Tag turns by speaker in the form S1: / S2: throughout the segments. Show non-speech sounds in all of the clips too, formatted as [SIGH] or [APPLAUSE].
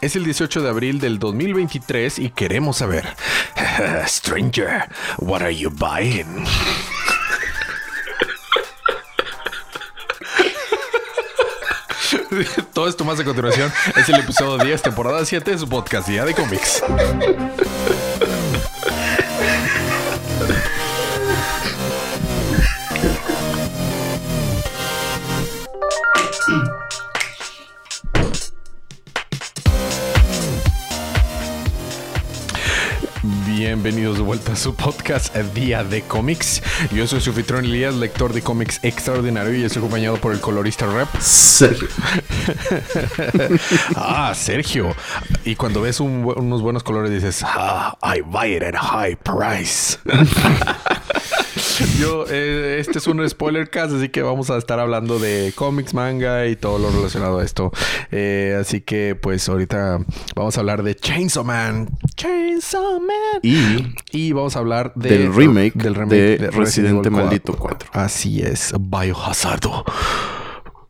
S1: Es el 18 de abril del 2023 y queremos saber. [LAUGHS] Stranger, what are you buying? [LAUGHS] Todo esto más a continuación es el episodio 10, temporada 7 de su podcast Día de Cómics. A su podcast Día de Cómics. Yo soy su anfitrión Elías, lector de cómics extraordinario y estoy acompañado por el colorista rap
S2: Sergio. [LAUGHS]
S1: ah, Sergio. Y cuando ves un unos buenos colores dices, ah, I buy it at a high price. [LAUGHS] Yo, eh, este es un spoiler cast, así que vamos a estar hablando de cómics, manga y todo lo relacionado a esto. Eh, así que, pues, ahorita vamos a hablar de Chainsaw Man. Chainsaw Man.
S2: Y
S1: Y vamos a hablar de-
S2: del remake,
S1: del remake
S2: de, Residente Maldito 4.
S1: Así es, Biohazardo.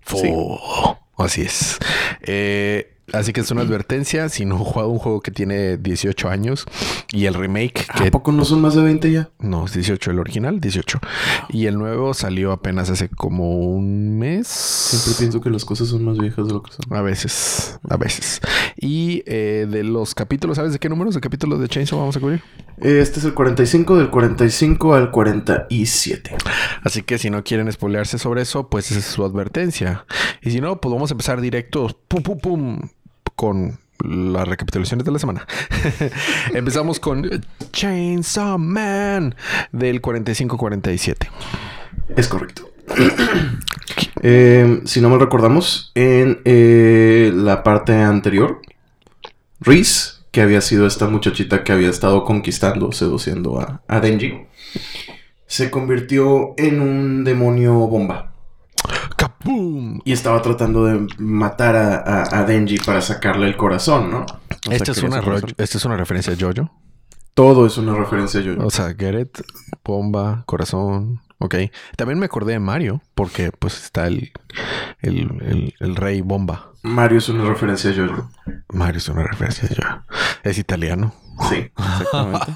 S1: Fo- Así es. Eh, así que es una advertencia. Si no [LAUGHS] he jugado un juego que tiene 18 años y el remake que
S2: ¿A poco no son más de 20 ya?
S1: no, es 18 el original, 18. Y el nuevo salió apenas hace como un mes.
S2: Siempre pienso que las cosas son más viejas de lo que son.
S1: A veces, a veces. Y eh, de los capítulos, ¿sabes de qué números de capítulos de Chainsaw vamos a cubrir?
S2: Este es el 45, del 45 al 47.
S1: Así que si no quieren spoilearse sobre eso, pues esa es su advertencia. Y si no, pues vamos a empezar directo, pum, pum, pum, con las recapitulaciones de la semana. [LAUGHS] Empezamos con Chainsaw Man del 45-47.
S2: Es correcto. [CLEARS THROAT] Eh, si no mal recordamos, en eh, la parte anterior, Reese, que había sido esta muchachita que había estado conquistando, seduciendo a, a Denji, se convirtió en un demonio bomba. Y estaba tratando de matar a, a- a Denji para sacarle el corazón, ¿no? O sea,
S1: Esta es, una
S2: su
S1: ro-
S2: corazón.
S1: esta es una referencia a Jojo.
S2: Todo es una referencia a yo.
S1: O sea, get it, bomba, corazón. Ok. También me acordé de Mario, porque pues está el, el, el- el rey bomba.
S2: Mario es una referencia a yo.
S1: Mario es una referencia a Jojo. Es italiano.
S2: Sí, exactamente.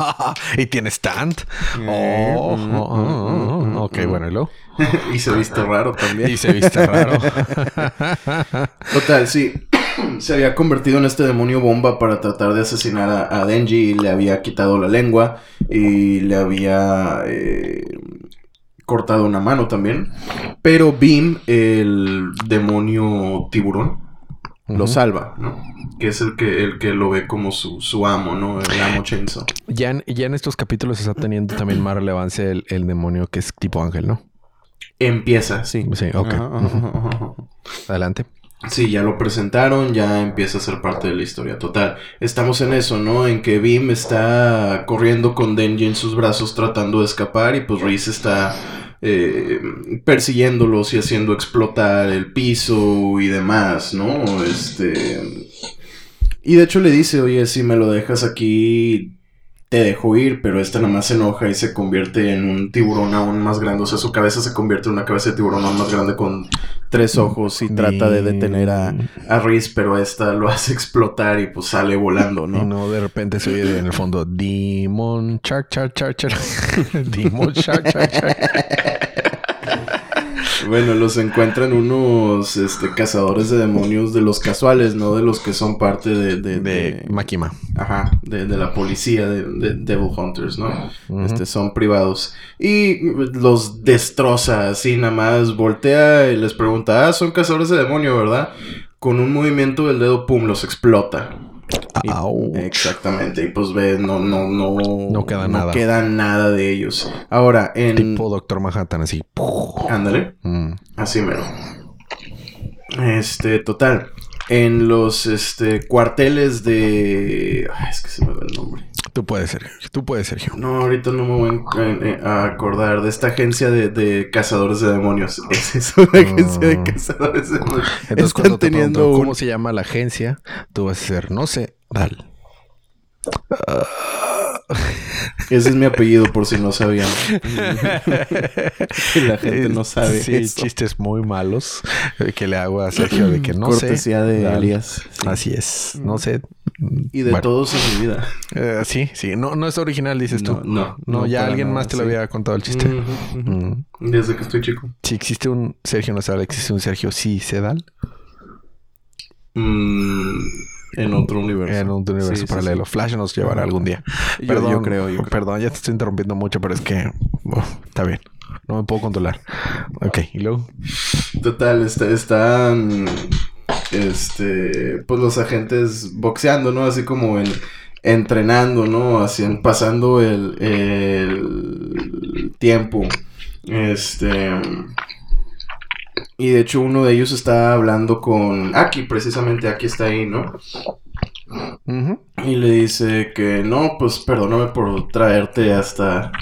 S2: [LAUGHS]
S1: y tiene stand.
S2: Eh,
S1: Oh,
S2: mm,
S1: oh, oh, oh,
S2: mm, mm,
S1: ok,
S2: mm.
S1: bueno, y luego. [LAUGHS]
S2: y se viste raro también.
S1: Y se viste raro. [LAUGHS]
S2: Total, sí. [CLEARS THROAT] Se había convertido en este demonio bomba para tratar de asesinar a, a Denji y le había quitado la lengua y le había eh, cortado una mano también. Pero Beam, el demonio tiburón, lo salva, ¿no? Que es el que, el que lo ve como su, su amo, ¿no? El amo Chainsaw.
S1: ya, en, ya en estos capítulos está teniendo también más relevancia el, el demonio que es tipo ángel, ¿no?
S2: Empieza, sí.
S1: Sí, ok.
S2: Ajá, ajá, ajá, ajá.
S1: Adelante.
S2: Sí, ya lo presentaron, ya empieza a ser parte de la historia. Total, estamos en eso, ¿no? En que Beam está corriendo con Denji en sus brazos tratando de escapar y pues Reese está eh, persiguiéndolos y haciendo explotar el piso y demás, ¿no? Este... Y de hecho le dice, oye, si me lo dejas aquí, te dejo ir, pero este nada más se enoja y se convierte en un tiburón aún más grande. O sea, su cabeza se convierte en una cabeza de tiburón aún más grande con tres ojos y trata de detener a, a Reese, pero esta lo hace explotar y pues sale volando, [LAUGHS]
S1: Y
S2: ¿no?
S1: no, de repente se oye en el fondo Demon Shark, Shark, Shark, Shark. [LAUGHS] Demon Shark, Shark, Shark.
S2: Bueno, los encuentran unos este, cazadores de demonios de los casuales, no de los que son parte de... de,
S1: De
S2: de-
S1: Makima.
S2: Ajá, de, de la policía de, de Devil Hunters, ¿no? Este, son privados. Y los destroza así nada más, voltea y les pregunta, ah, son cazadores de demonio, ¿verdad? Con un movimiento del dedo, pum, los explota. Y-. Exactamente, y pues ve, no, no, no...
S1: No queda nada.
S2: queda nada de ellos. Ahora, en...
S1: Tipo Doctor Manhattan, así.
S2: Ándale.
S1: Mm.
S2: Así mero. Este, total. En los este, cuarteles de. Ay, es que se me va el nombre.
S1: Tú puedes, Sergio. Tú puedes, Sergio.
S2: No, ahorita no me voy a, eh, acordar de esta agencia de, de cazadores de demonios. [LAUGHS] Es eso, una agencia de
S1: Ah.
S2: cazadores de demonios.
S1: Entonces,
S2: Están
S1: cuando te
S2: teniendo un-
S1: cómo se llama la agencia, tú vas a hacer, no sé, Dal.
S2: Ese es mi apellido, por si no sabían. [LAUGHS] la gente no sabe.
S1: Sí,
S2: eso.
S1: chistes muy malos que le hago a Sergio de que no
S2: Cortesía
S1: sé.
S2: de
S1: Dale.
S2: alias. Sí.
S1: Así es. No sé.
S2: Y de
S1: Bueno,
S2: todos en mi vida. [LAUGHS]
S1: eh, sí, sí. No, no es original, dices
S2: No,
S1: tú.
S2: no,
S1: No,
S2: no
S1: ya alguien
S2: nada,
S1: más te lo había contado el chiste. Mm.
S2: Desde que estoy chico.
S1: Si existe un Sergio Nazar, existe un Sergio sí Sedal
S2: Mm, en otro universo.
S1: en un universo
S2: Sí,
S1: paralelo.
S2: sí.
S1: Flash nos llevará algún día.
S2: Yo-
S1: Perdón,
S2: yo creo, yo creo.
S1: Perdón, ya te estoy interrumpiendo mucho, pero es que está bien. No me puedo controlar. Ok, y luego.
S2: Total, está- están. Este. Pues los agentes boxeando, ¿no? Así como en. Entrenando, ¿no? Así, pasando el, el tiempo. Este. Y de hecho, uno de ellos está hablando con Aki, precisamente Aki está ahí, ¿no? Y le dice que no, pues perdóname por traerte hasta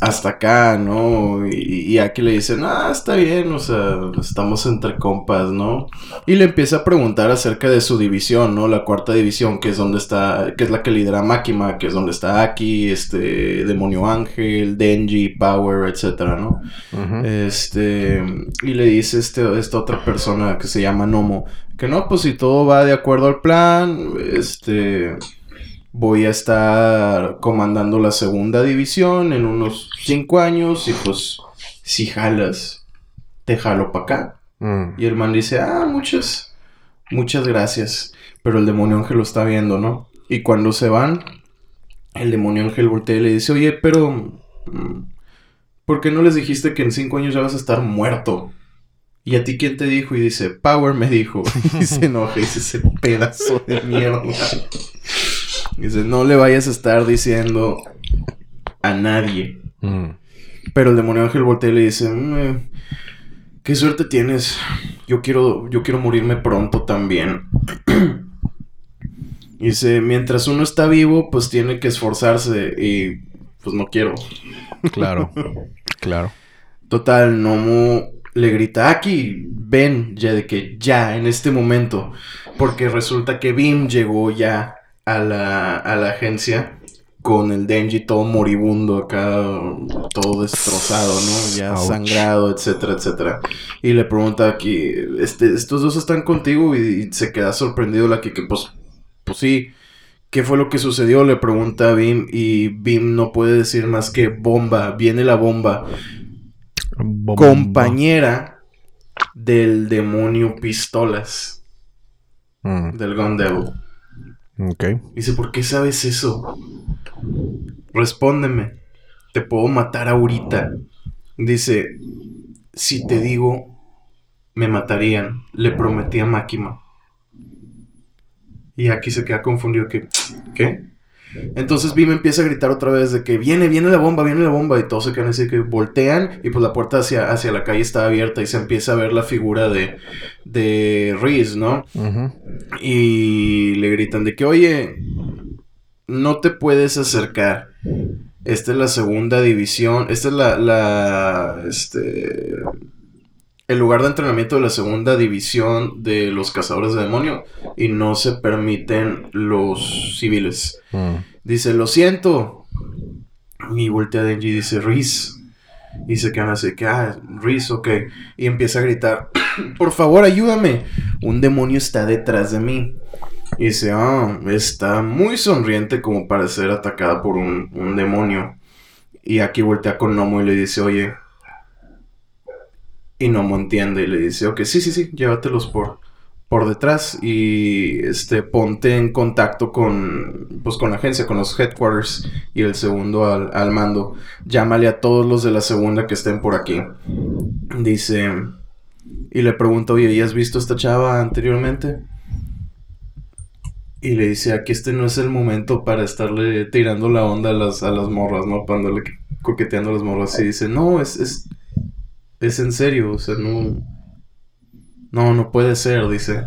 S2: hasta acá, ¿no? Y, y aquí le dicen, ah, está bien, o sea, estamos entre compas, ¿no? Y le empieza a preguntar acerca de su división, ¿no? La cuarta división, que es donde está, que es la que lidera Makima, que es donde está Aki, este, Demonio Ángel, Denji, Power, etcétera, ¿no? Este, y le dice este, esta otra persona que se llama Nomo, que no, pues si todo va de acuerdo al plan, este, voy a estar comandando la segunda división en unos cinco años y pues si jalas, te jalo para acá.
S1: Mm.
S2: Y el man dice, ah, muchas, muchas gracias. Pero el demonio ángel lo está viendo, ¿no? Y cuando se van, el demonio ángel voltea y le dice, oye, pero... mm, ¿Por qué no les dijiste que en cinco años ya vas a estar muerto? ¿Y a ti quién te dijo? Y dice, Power me dijo. [LAUGHS] Y se enoja y dice, ese pedazo de mierda. Dice, no le vayas a estar diciendo a nadie.
S1: Mm.
S2: Pero el demonio ángel voltea y le dice, "Mm, eh, qué suerte tienes. Yo quiero, yo quiero morirme pronto también. [CLEARS THROAT] Dice, mientras uno está vivo, pues tiene que esforzarse y pues no quiero.
S1: Claro. [LAUGHS] claro.
S2: Total, Nomu le grita, aquí, ven, ya de que ya, en este momento. Porque resulta que Bim llegó ya a la, a la agencia con el Denji todo moribundo acá, todo destrozado, ¿no? Ya
S1: Ouch.
S2: sangrado, etcétera, etcétera. Y le pregunta aquí, este, ¿estos dos están contigo? Y, y se queda sorprendido la que, que pues, pues sí. ¿Qué fue lo que sucedió? Le pregunta a Bim y Bim no puede decir más que bomba, viene la bomba
S1: Bomba.
S2: compañera del demonio Pistolas,
S1: Mm.
S2: del Gun Devil. Dice, ¿por qué sabes eso? Respóndeme. Te puedo matar ahorita. Dice, si te digo, me matarían. Le prometí a. Y aquí se queda confundido que, ¿qué? Entonces Bim empieza a gritar otra vez de que viene, viene la bomba, viene la bomba. Y todos se quedan así que voltean. Y pues la puerta hacia, hacia la calle está abierta y se empieza a ver la figura de, de Reese, ¿no? Y le gritan de que, oye, no te puedes acercar. Esta es la segunda división. Esta es la, la, este, el lugar de entrenamiento de la segunda división de los cazadores de demonio. Y no se permiten los civiles.
S1: Mm.
S2: Dice, lo siento. Y voltea a Denji y dice, Reese. Y se quedan así que, ah, Reese, ok. Y empieza a gritar, [CLEARS THROAT] por favor, ayúdame. Un demonio está detrás de mí. Y dice, ah, está muy sonriente como para ser atacada por un, un demonio. Y aquí voltea con Nomo y le dice, oye. Y Nomo entiende y le dice, ok, sí, sí, sí, llévatelos por, por detrás y este ponte en contacto con pues con la agencia, con los headquarters y el segundo al, al mando. Llámale a todos los de la segunda que estén por aquí. Dice y le pregunta, oye, ¿y has visto esta chava anteriormente? Y le dice, aquí este no es el momento para estarle tirando la onda a las, a las morras, ¿no? Para andarle coqueteando a las morras. Y dice, no, es, es, es en serio, o sea, no... No, no puede ser, dice.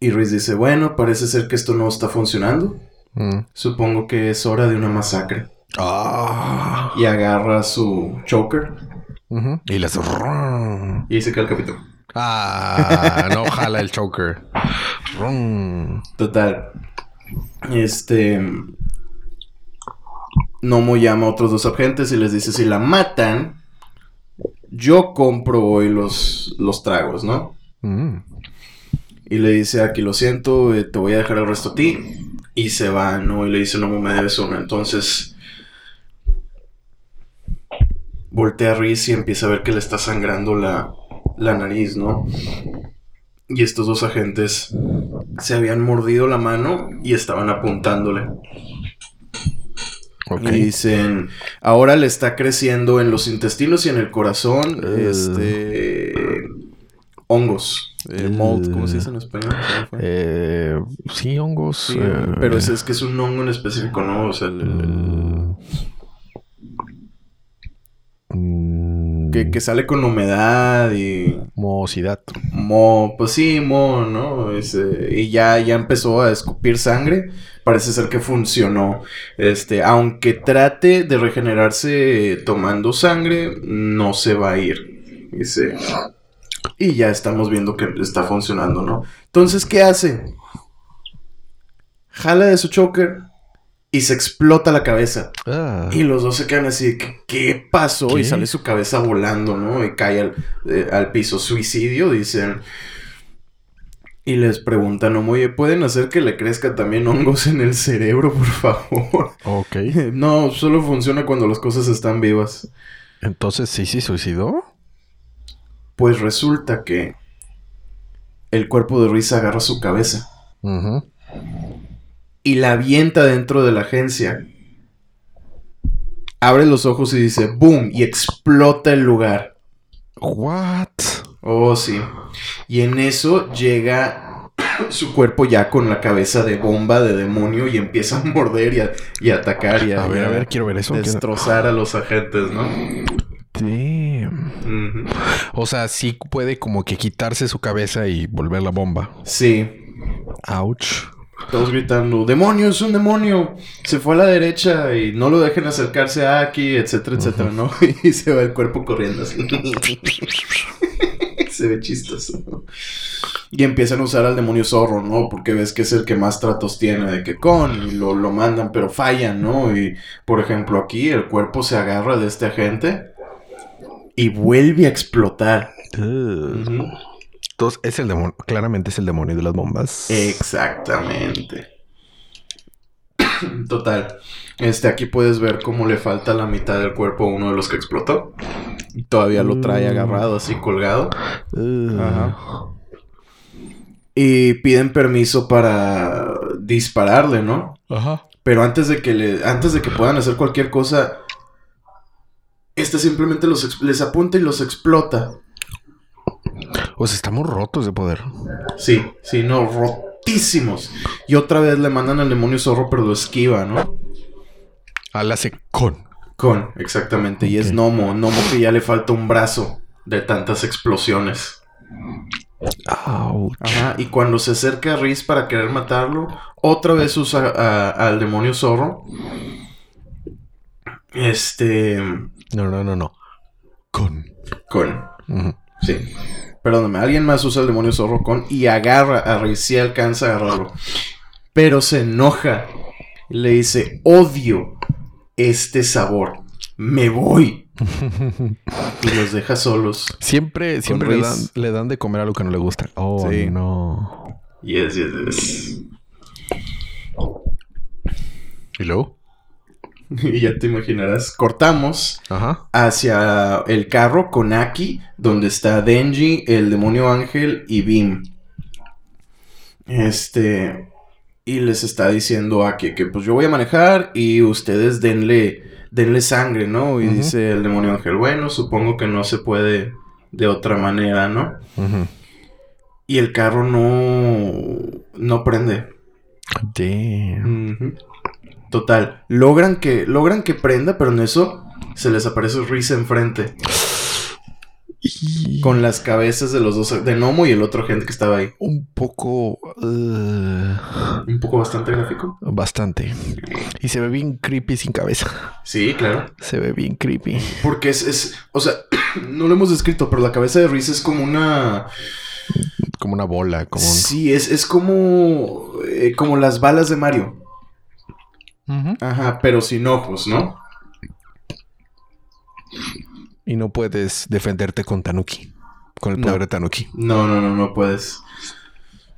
S2: Y Ruiz dice, bueno, parece ser que esto no está funcionando.
S1: Mm.
S2: Supongo que es hora de una masacre.
S1: Ah.
S2: Y agarra su choker
S1: Ujú. Y las.
S2: y ahí se cae el capítulo.
S1: Ah, no [LAUGHS] jala el choker. Rum.
S2: Total. Este. Nomo llama a otros dos agentes y les dice, si la matan, yo compro hoy los, los tragos, ¿no?
S1: Mm.
S2: Y le dice, aquí lo siento, eh, te voy a dejar el resto a ti. Y se va, ¿no? Y le dice, Nomo, me debes una. Entonces, voltea a Reese y empieza a ver que le está sangrando la, la nariz, ¿no? Y estos dos agentes se habían mordido la mano y estaban apuntándole. Y dicen, ahora le está creciendo en los intestinos y en el corazón, este, hongos. Eh, mold, ¿cómo se dice en español?
S1: Eh, sí, hongos.
S2: Sí,
S1: eh,
S2: pero es, es que es un hongo en específico, ¿no? O sea, el- el-
S1: mm,
S2: que, que sale con humedad y
S1: Mohosidad.
S2: Mo, pues ¿no? Ese- y ya, ya empezó a escupir sangre. Parece ser que funcionó. Este, aunque trate de regenerarse tomando sangre, no se va a ir. Dice. Y ya estamos viendo que está funcionando, ¿no? Entonces, ¿qué hace? Jala de su choker y se explota la cabeza.
S1: Ah,
S2: Y los dos se quedan así, que, ¿qué pasó?
S1: ¿Qué?
S2: Y sale su cabeza volando, ¿no? Y cae al, eh, al piso. Suicidio, dicen. Y les preguntan, oye, ¿pueden hacer que le crezca también hongos en el cerebro, por favor? [LAUGHS]
S1: ok. [LAUGHS]
S2: no, solo funciona cuando las cosas están vivas.
S1: Entonces, ¿sí se suicidó?
S2: Pues resulta que el cuerpo de Ruiz agarra su cabeza
S1: Ujú.
S2: Y la avienta dentro de la agencia. Abre los ojos y dice, ¡boom! Y explota el lugar.
S1: What?
S2: Oh, sí. Y en eso llega su cuerpo ya con la cabeza de bomba de demonio y empieza a morder y a, y a atacar y a,
S1: A ver, a ver, quiero ver eso.
S2: destrozar a los agentes, ¿no?
S1: Damn.
S2: Ujú.
S1: O sea, sí puede como que quitarse su cabeza y volver la bomba.
S2: Sí.
S1: Ouch.
S2: Todos gritando, demonio, es un demonio. Se fue a la derecha y no lo dejen acercarse a aquí, etcétera, etcétera, ¿no? [LAUGHS] Y se va el cuerpo corriendo así. [LAUGHS] se ve chistoso. ¿no? Y empiezan a usar al demonio zorro, ¿no? Porque ves que es el que más tratos tiene de que con y lo, lo mandan, pero fallan, ¿no? Y por ejemplo, aquí el cuerpo se agarra de este agente y vuelve a explotar.
S1: Entonces, es el demonio. Claramente es el demonio de las bombas.
S2: Exactamente. [COUGHS] Total. Este, aquí puedes ver cómo le falta la mitad del cuerpo a uno de los que explotó. Y todavía lo trae
S1: Mm.
S2: agarrado, así colgado. Ajá. Y piden permiso para dispararle, ¿no?
S1: Ajá.
S2: Pero antes de que le, antes de que puedan hacer cualquier cosa, este simplemente los les apunta y los explota.
S1: O sea, estamos rotos de poder.
S2: Sí, sí, no, rotísimos. Y otra vez le mandan al demonio zorro, pero lo esquiva, ¿no?
S1: Al hace con.
S2: Con, exactamente. Y es. Nomo. Nomo que ya le falta un brazo de tantas explosiones.
S1: Ouch.
S2: Ajá. Y cuando se acerca a Riz para querer matarlo, otra vez usa a- al demonio zorro. Este.
S1: No, no, no, no. Con.
S2: Con. Sí. Perdóname, alguien más usa el demonio zorro con y agarra a Riz. Sí alcanza a agarrarlo. Pero se enoja. Y le dice: Odio este sabor. Me voy. Y los deja solos.
S1: Siempre, siempre le dan,
S2: Reese.
S1: le dan de comer algo que no le gusta. Oh,
S2: Sí.
S1: no.
S2: Yes, yes, yes.
S1: ¿Y luego? [LAUGHS]
S2: Y ya te imaginarás. Cortamos
S1: Ajá.
S2: hacia el carro con Aki, donde está Denji, el demonio ángel y Bim. Este. Y les está diciendo a Aki que pues yo voy a manejar y ustedes denle, denle sangre, ¿no? Y dice el demonio ángel, bueno, supongo que no se puede de otra manera, ¿no? Y el carro no, no prende.
S1: Damn.
S2: Total. Logran que, logran que prenda, pero en eso se les aparece Reese enfrente.
S1: Y-
S2: Con las cabezas de los dos, de Nomo y el otro gente que estaba ahí.
S1: Un poco... uh,
S2: Un poco bastante gráfico.
S1: bastante. Y se ve bien creepy sin cabeza.
S2: Sí, claro.
S1: Se ve bien creepy.
S2: Porque es, es, o sea, [CLEARS THROAT] no lo hemos descrito, pero la cabeza de Reese es como una...
S1: Como una bola, como un...
S2: Sí, es, es como, eh, como las balas de Mario. Ajá, pero sin ojos, ¿no?
S1: Y no puedes defenderte con Tanuki. Con el poder de Tanuki.
S2: No, no, no, no puedes.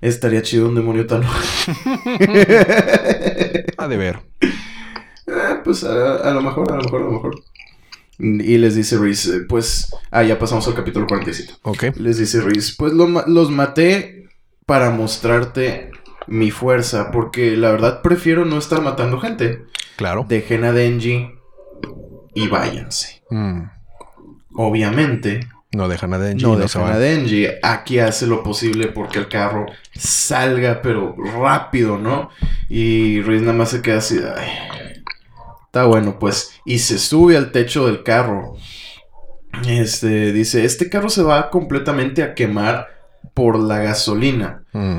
S2: Estaría chido un demonio Tanuki. [LAUGHS]
S1: ha de ver.
S2: Eh, pues a, lo mejor, a lo mejor, a lo mejor. Y les dice Reese, pues... Ah, ya pasamos al capítulo 47.
S1: Ok.
S2: Les dice Reese, pues los maté para mostrarte mi fuerza, porque la verdad prefiero no estar matando gente.
S1: Claro.
S2: Dejen a Denji y váyanse. Mm. Obviamente.
S1: No dejan a Denji.
S2: No, dejan a Denji. Aquí hace lo posible porque el carro salga, pero rápido, ¿no? Y Reese nada más se queda así. está bueno, pues. Y se sube al techo del carro. Este dice: Este carro se va completamente a quemar por la gasolina. Mm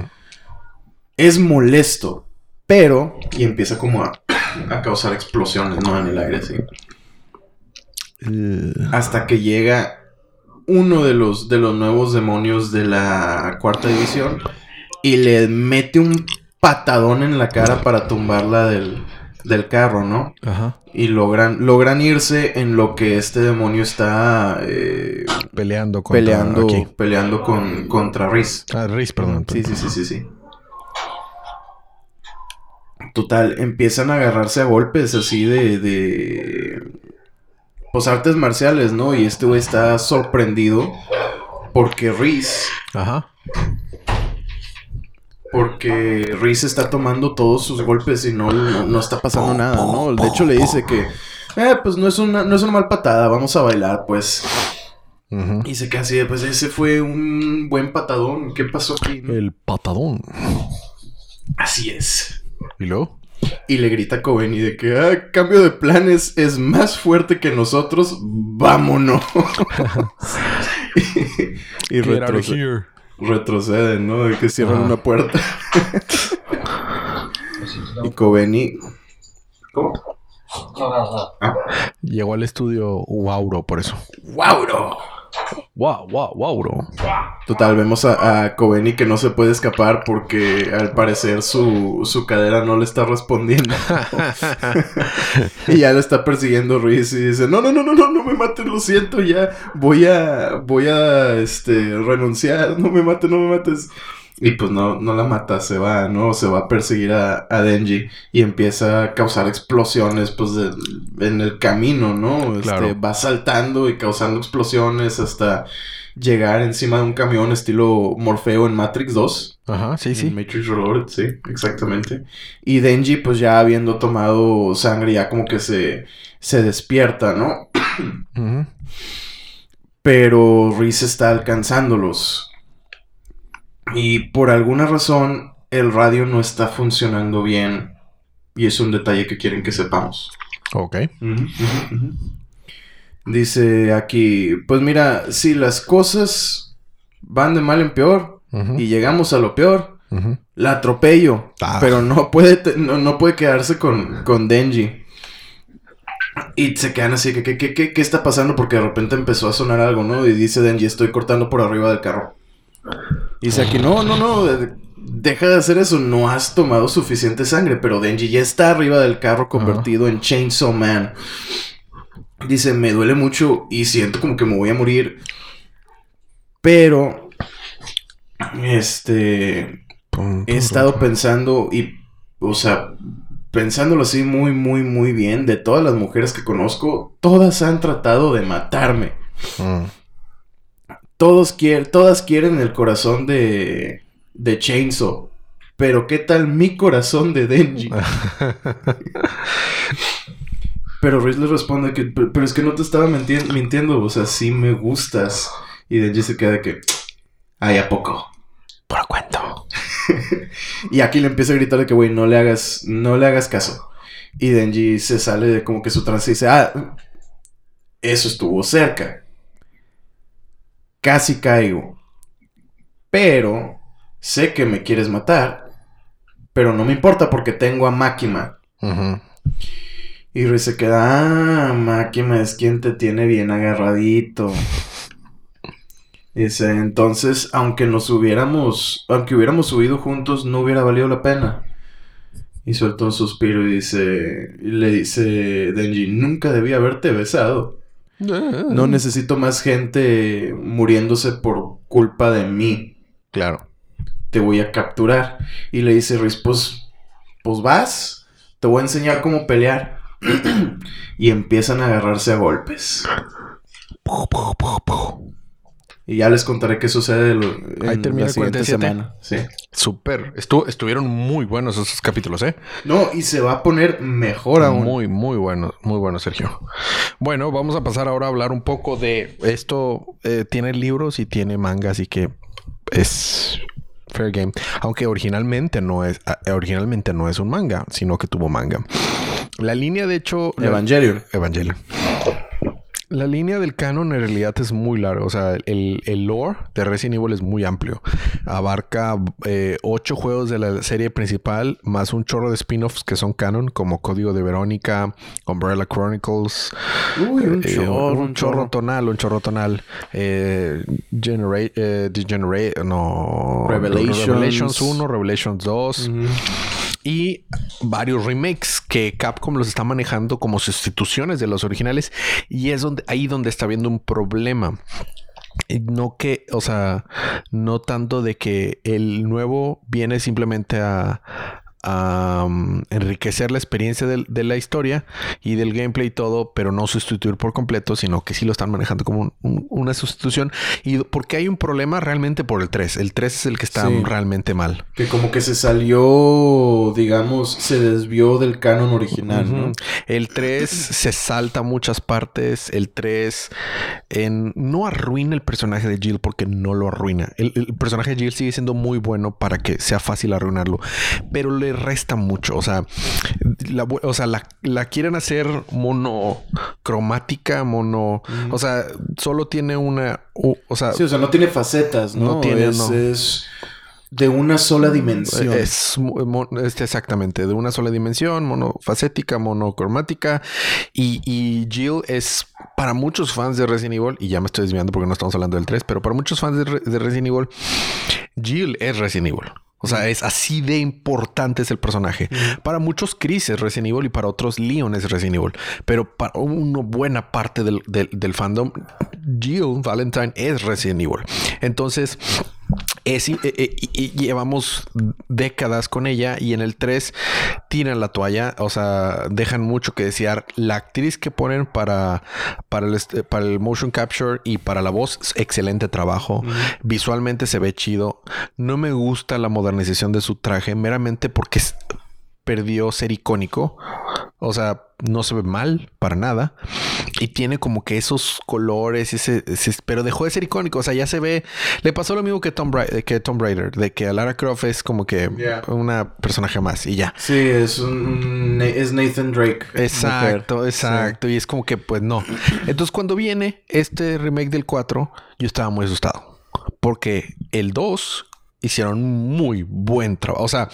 S2: es molesto, pero... Y empieza como a, causar explosiones, ¿no? En el aire, así. Hasta que llega uno de los, de los nuevos demonios de la cuarta división y le mete un patadón en la cara para tumbarla del, del carro, ¿no? Ajá. Y logran, logran irse en lo que este demonio está eh,
S1: peleando contra
S2: peleando, peleando con, contra Riz.
S1: Ah, Riz, perdón.
S2: Sí, sí, sí, sí, sí. Total, empiezan a agarrarse a golpes así de. de. Pues artes marciales, ¿no? Y este güey está sorprendido porque Reese. Ajá. Porque Reese está tomando todos sus golpes y no, no, está pasando nada, ¿no? De hecho, le dice que. Eh, pues no es una, no es una mal patada, vamos a bailar, pues. Y se queda así, pues ese fue un buen patadón. ¿Qué pasó aquí?
S1: El patadón.
S2: Así es.
S1: ¿Y luego?
S2: Y le grita a Coveney de que, ah, cambio de planes es más fuerte que nosotros, vámonos. [LAUGHS] y, retroceden, ¿no? De que cierran una puerta. y Coveney... ¿Cómo?
S1: Ah. Llegó al estudio Wauro por eso.
S2: ¡Wauro!
S1: Wow, wow, wow, bro.
S2: Total, vemos a, a que no se puede escapar porque al parecer su, su cadera no le está respondiendo. [LAUGHS] [LAUGHS] y ya lo está persiguiendo Ruiz y dice, no, no, no, no, no, no me mates, lo siento, ya voy a, voy a, este, renunciar, no me mates, no me mates. Y pues no, no la mata, se va, ¿no? Se va a perseguir a, Denji y empieza a causar explosiones, pues, en el camino, ¿no? Este, va saltando y causando explosiones hasta llegar encima de un camión estilo Morfeo en Matrix 2.
S1: Ajá, sí, sí.
S2: Matrix Reloaded, sí, exactamente. Y Denji, pues ya habiendo tomado sangre, ya como que se, se despierta, ¿no? Pero Reese está alcanzándolos. Y por alguna razón el radio no está funcionando bien. Y es un detalle que quieren que sepamos.
S1: Ok.
S2: Dice aquí, pues mira, si las cosas van de mal en peor y llegamos a lo peor, la atropello. Ah. Pero no puede, no, puede quedarse con, con Denji. Y se quedan así, ¿qué, qué, qué, ¿qué está pasando? Porque de repente empezó a sonar algo, ¿no? Y dice Denji, estoy cortando por arriba del carro. Dice aquí, no, no, no, deja de hacer eso, no has tomado suficiente sangre, pero Denji ya está arriba del carro convertido en Chainsaw Man. Dice, me duele mucho y siento como que me voy a morir. Pero, este, he estado pensando y, o sea, pensándolo así muy, muy, muy bien, de todas las mujeres que conozco, todas han tratado de matarme. Mm. Todos quieren, todas quieren el corazón de, de Chainsaw. Pero ¿qué tal mi corazón de Denji? [LAUGHS] pero Riz le responde que, pero, es que no te estaba mintiendo, o sea, sí me gustas. Y Denji se queda de que, ay, ¿a poco?
S1: Por cuento. [LAUGHS]
S2: y aquí le empieza a gritar de que, güey, no le hagas, no le hagas caso. Y Denji se sale de como que su trance y dice, ah, eso estuvo cerca casi caigo. Pero sé que me quieres matar, pero no me importa porque tengo a Máquina. Y Rui se queda, ah, Máquina es quien te tiene bien agarradito. Dice, entonces, aunque nos hubiéramos, aunque hubiéramos subido juntos, no hubiera valido la pena. Y suelta un suspiro y dice, y le dice Denji, nunca debí haberte besado. No necesito más gente muriéndose por culpa de mí.
S1: Claro.
S2: Te voy a capturar. Y le dice Riz, pues, pues vas. Te voy a enseñar cómo pelear. [CLEARS THROAT] y empiezan a agarrarse a golpes. Y ya les contaré qué sucede en
S1: Ahí termina
S2: la siguiente
S1: 47.
S2: semana. Sí.
S1: Súper. Estu- estuvieron muy buenos esos capítulos, ¿eh?
S2: No, y se va a poner mejor aún.
S1: Muy, muy bueno, muy bueno, Sergio. Bueno, vamos a pasar ahora a hablar un poco de esto. eh, tiene libros y tiene manga, así que es fair game. Aunque originalmente no es, ah, originalmente no es un manga, sino que tuvo manga. La línea, de hecho,
S2: Evangelion.
S1: Evangelion. La línea del canon en realidad es muy larga. O sea, el, el lore de Resident Evil es muy amplio. Abarca eh, ocho juegos de la serie principal, más un chorro de spin-offs que son canon, como Código de Verónica, Umbrella Chronicles,
S2: Uy, un
S1: eh,
S2: chorro,
S1: un
S2: un
S1: chorro
S2: chorro.
S1: tonal, un chorro tonal. Eh, Genera- eh, Degenerate, no.
S2: Revelations.
S1: Revelations 1, Revelations 2
S2: Ujú.
S1: Y varios remakes que Capcom los está manejando como sustituciones de los originales y es donde ahí donde está habiendo un problema. No que, o sea, no tanto de que el nuevo viene simplemente a, a, um, enriquecer la experiencia del- de, la historia y del gameplay y todo, pero no sustituir por completo, sino que sí lo están manejando como un- un- una sustitución. Y porque hay un problema realmente por el 3. El 3 es el que está
S2: Sí.
S1: realmente mal.
S2: Que como que se salió, digamos, se desvió del canon original.
S1: El 3 [LAUGHS] se salta muchas partes. El 3 en- no arruina el personaje de Jill porque no lo arruina. El, el personaje de Jill sigue siendo muy bueno para que sea fácil arruinarlo, pero le resta mucho. O sea, la, o sea, la, la quieren hacer monocromática, mono. O sea, solo tiene una. o sea,
S2: Sí, o sea, no tiene facetas, ¿no?
S1: No tiene,
S2: es,
S1: no.
S2: es de una sola dimensión.
S1: Es exactamente de una sola dimensión, monofacética, monocromática. Y, y Jill es para muchos fans de Resident Evil, y ya me estoy desviando porque no estamos hablando del 3, pero para muchos fans de, de Resident Evil, Jill es Resident Evil. O sea, es así de importante es el personaje. Para muchos Chris es Resident Evil y para otros Leon es Resident Evil. Pero para una buena parte del, del- del fandom, Jill Valentine es Resident Evil. Entonces, es, eh, eh, y- llevamos décadas con ella y en el 3 tiran la toalla, o sea, dejan mucho que desear. La actriz que ponen para, para, el, est- para el motion capture y para la voz, excelente trabajo. Visualmente se ve chido. No me gusta la modernización de su traje meramente porque es- perdió ser icónico. O sea, no se ve mal para nada. Y tiene como que esos colores, ese, ese- pero dejó de ser icónico. O sea, ya se ve. Le pasó lo mismo que Tom, Bra- que Tomb Raider, de que a Lara Croft es como que una personaje más y ya.
S2: Sí, es un es Nathan Drake.
S1: Exacto, exacto. Y es como que, pues no. Entonces, cuando viene este remake del 4, yo estaba muy asustado. Porque el 2 hicieron muy buen trabajo. O sea,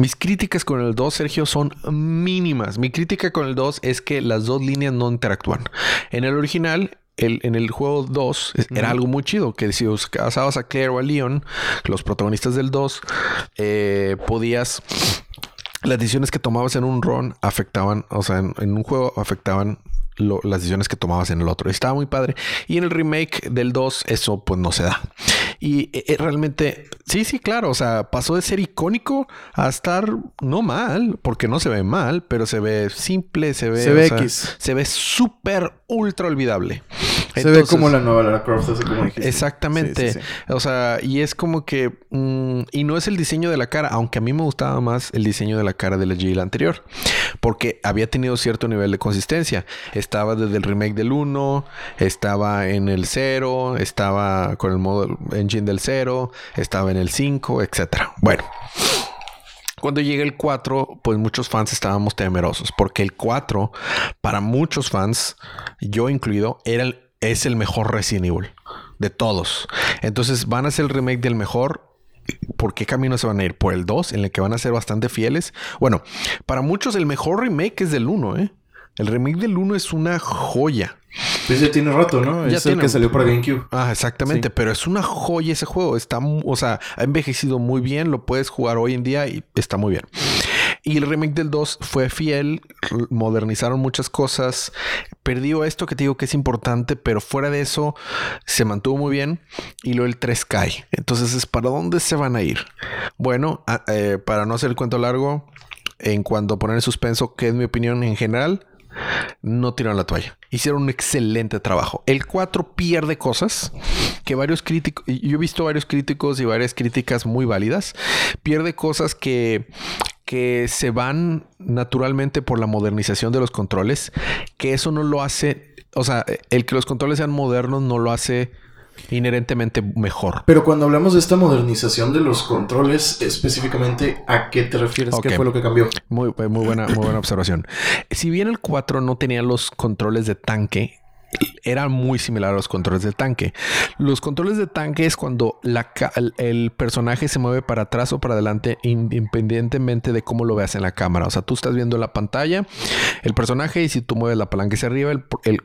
S1: mis críticas con el 2, Sergio, son mínimas. Mi crítica con el 2 es que las dos líneas no interactúan. En el original, el- en el juego 2 es- era algo muy chido, que si os casabas a Claire o a Leon, los protagonistas del 2, eh, podías... Las decisiones que tomabas en un run afectaban, o sea, en, en un juego afectaban lo- las decisiones que tomabas en el otro. Estaba muy padre. Y en el remake del 2 eso pues no se da. Y eh, eh, realmente, sí, sí, claro, o sea, pasó de ser icónico a estar no mal, porque no se ve mal, pero se ve simple, se ve...
S2: Se ve
S1: o sea,
S2: X.
S1: Se ve súper ultra olvidable.
S2: Se ve como la nueva Lara Croft, así como dijiste.
S1: Exactamente.
S2: Sí, sí, sí.
S1: O sea, y es como que. mm, y no es el diseño de la cara, aunque a mí me gustaba más el diseño de la cara de la Jill anterior. Porque había tenido cierto nivel de consistencia. Estaba desde el remake del 1, estaba en el 0, estaba con el modo engine del 0, estaba en el 5, etcétera. Bueno. Cuando llega el 4, pues muchos fans estábamos temerosos, porque el 4, para muchos fans, yo incluido, era el- es el mejor Resident Evil de todos. Entonces van a hacer el remake del mejor. ¿Por qué camino se van a ir? ¿Por el 2, en el que van a ser bastante fieles? Bueno, para muchos el mejor remake es del 1, ¿eh? El remake del 1 es una joya.
S2: Pues ya tiene rato, ¿no?
S1: Ya
S2: es el que salió para GameCube.
S1: Ah, exactamente,
S2: Sí.
S1: pero es una joya ese juego. Está, o sea, ha envejecido muy bien, lo puedes jugar hoy en día y está muy bien. Y el remake del 2 fue fiel, modernizaron muchas cosas, perdió esto que te digo que es importante, pero fuera de eso se mantuvo muy bien y luego el 3 cae. Entonces es para dónde se van a ir. Bueno, eh, para no hacer el cuento largo, en cuanto a poner en suspenso, que es mi opinión en general, no tiraron la toalla. Hicieron un excelente trabajo. El 4 pierde cosas que varios críticos, yo he visto varios críticos y varias críticas muy válidas, pierde cosas que que se van naturalmente por la modernización de los controles, que eso no lo hace, o sea, el que los controles sean modernos no lo hace inherentemente mejor.
S2: Pero cuando hablamos de esta modernización de los controles, específicamente, ¿a qué te refieres? ¿Qué fue lo que cambió?
S1: Muy, muy, buena, muy buena observación. Si bien el 4 no tenía los controles de tanque, era muy similar a los controles de tanque. Los controles de tanque es cuando el, personaje se mueve para atrás o para adelante independientemente de cómo lo veas en la cámara. O sea, tú estás viendo la pantalla, el personaje y si tú mueves la palanca hacia arriba, el,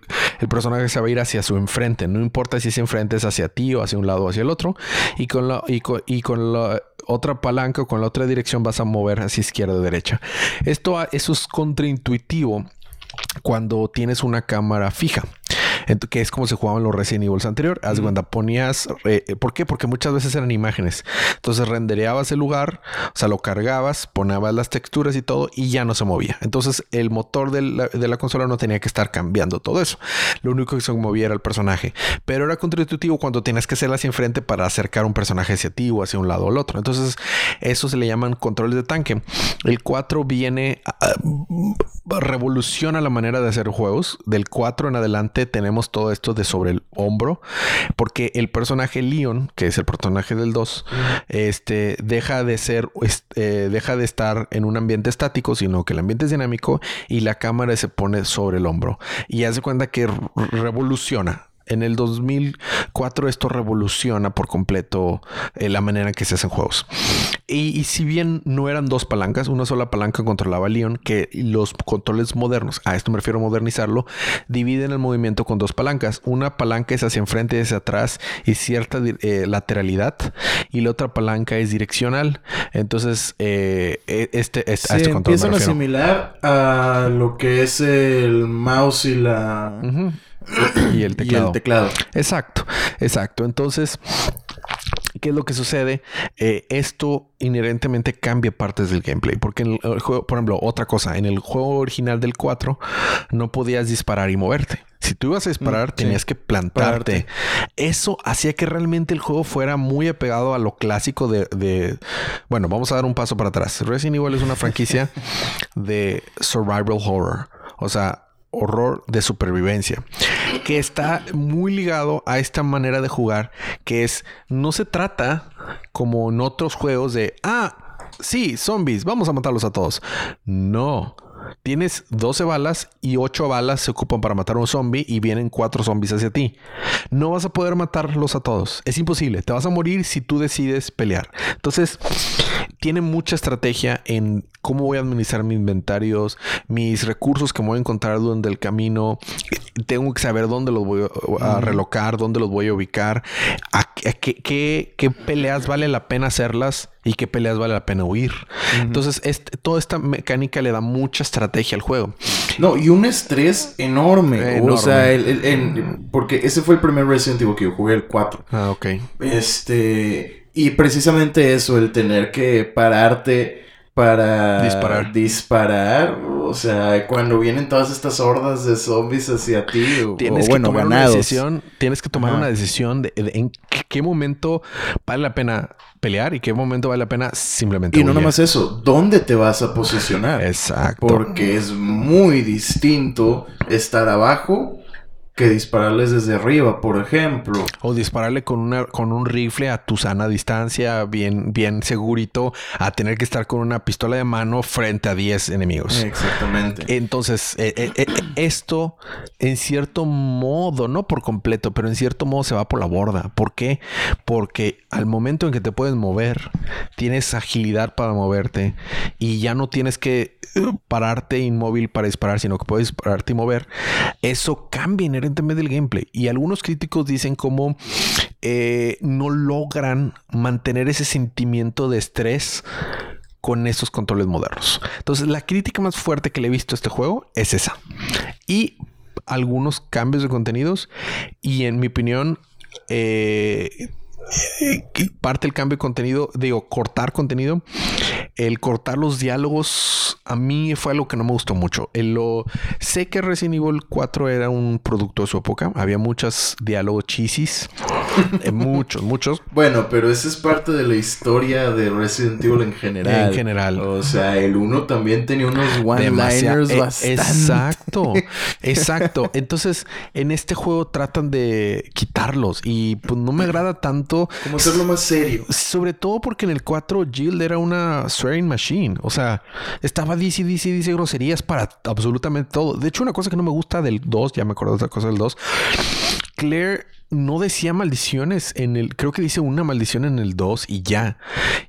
S1: personaje se va a ir hacia su enfrente. No importa si ese enfrente es hacia ti o hacia un lado o hacia el otro. Y con la, y y con la otra palanca o con la otra dirección vas a mover hacia izquierda o derecha. Esto eso es contraintuitivo cuando tienes una cámara fija que es como se jugaban los Resident Evil anterior. Haz cuando ponías, eh, ¿por qué? Porque muchas veces eran imágenes. Entonces rendereabas el lugar, o sea, lo cargabas, ponías las texturas y todo y ya no se movía. Entonces el motor de la, consola no tenía que estar cambiando todo eso. Lo único que se movía era el personaje. Pero era contributivo cuando tenías que hacerla hacia enfrente para acercar un personaje hacia ti o hacia un lado o al otro. Entonces eso se le llaman controles de tanque. El 4 viene, revoluciona la manera de hacer juegos. Del 4 en adelante tenemos todo esto de sobre el hombro, porque el personaje Leon, que es el personaje del 2, este, deja de ser, eh, deja de estar en un ambiente estático, sino que el ambiente es dinámico y la cámara se pone sobre el hombro. Y hace cuenta que revoluciona en el 2004 esto revoluciona por completo eh, la manera en que se hacen juegos. Y, si bien no eran dos palancas, una sola palanca controlaba Leon, que los controles modernos, a esto me refiero a modernizarlo, dividen el movimiento con dos palancas. Una palanca es hacia enfrente y hacia atrás y cierta eh, lateralidad, y la otra palanca es direccional. Entonces, eh, e, este, este,
S2: a este control empiezan a similar a lo que es el mouse y la [COUGHS]
S1: y el teclado.
S2: el teclado.
S1: Exacto, exacto. Entonces, ¿qué es lo que sucede? Eh, esto inherentemente cambia partes del gameplay. Porque en el juego, por ejemplo, otra cosa, en el juego original del 4 no podías disparar y moverte. Si tú ibas a disparar, mm, tenías que plantarte. Eso hacía que realmente el juego fuera muy apegado a lo clásico de, de, Bueno, vamos a dar un paso para atrás. Resident Evil es una franquicia [LAUGHS] de survival horror. O sea, horror de supervivencia, que está muy ligado a esta manera de jugar, que es, no se trata como en otros juegos de, ah, sí, zombies, vamos a matarlos a todos. No, Tienes 12 balas y 8 balas se ocupan para matar a un zombie y vienen 4 zombies hacia ti. No vas a poder matarlos a todos. Es imposible. Te vas a morir si tú decides pelear. Entonces, tiene mucha estrategia en cómo voy a administrar mis inventarios, mis recursos que me voy a encontrar durante el camino. Tengo que saber dónde los voy a relocar, dónde los voy a ubicar, a, qué, qué peleas vale la pena hacerlas y qué peleas vale la pena huir. Entonces, este, toda esta mecánica le da mucha estrategia al juego.
S2: No, y un estrés enorme. O sea, porque ese fue el primer Resident Evil que yo jugué, el 4.
S1: Ah, ok.
S2: Este. Y precisamente eso, el tener que pararte para
S1: disparar.
S2: disparar. O sea, cuando vienen todas estas hordas de zombies hacia ti,
S1: tienes que tomar una decisión. Tienes que tomar una decisión de, en qué momento vale la pena pelear y qué momento vale la pena simplemente.
S2: Y no nomás eso, ¿dónde te vas a posicionar?
S1: Exacto.
S2: Porque es muy distinto estar abajo que dispararles desde arriba, por ejemplo.
S1: O dispararle con una con un rifle a tu sana distancia, bien bien segurito, a tener que estar con una pistola de mano frente a 10 enemigos.
S2: Exactamente.
S1: Entonces, eh, eh, eh, esto en cierto modo, no por completo, pero en cierto modo se va por la borda. ¿Por qué? Porque al momento en que te puedes mover, tienes agilidad para moverte y ya no tienes que pararte inmóvil para disparar, sino que puedes pararte y mover. Eso cambia inherentemente el gameplay. Y algunos críticos dicen como eh, no logran mantener ese sentimiento de estrés con esos controles modernos. Entonces, la crítica más fuerte que le he visto a este juego es esa. Y algunos cambios de contenidos. Y en mi opinión, eh, parte del cambio de contenido, digo, cortar contenido, el cortar los diálogos, a mí fue algo que no me gustó mucho. El lo, sé que Resident Evil 4 era un producto de su época, había muchos diálogos chisis, [LAUGHS] muchos, muchos.
S2: Bueno, pero esa es parte de la historia de Resident Evil en general.
S1: En general.
S2: O sea, el 1 también tenía unos one-liners
S1: Eh,
S2: bastante.
S1: Exacto, [LAUGHS] exacto. Entonces, en este juego tratan de quitarlos y pues no me agrada tanto.
S2: Como hacerlo más serio.
S1: Sobre todo porque en el 4 Jill era una swearing machine. O sea, estaba dice, dice, dice groserías para absolutamente todo. De hecho, una cosa que no me gusta del 2, ya me acuerdo de otra cosa del 2. Claire no decía maldiciones en el, creo que dice una maldición en el 2 y ya.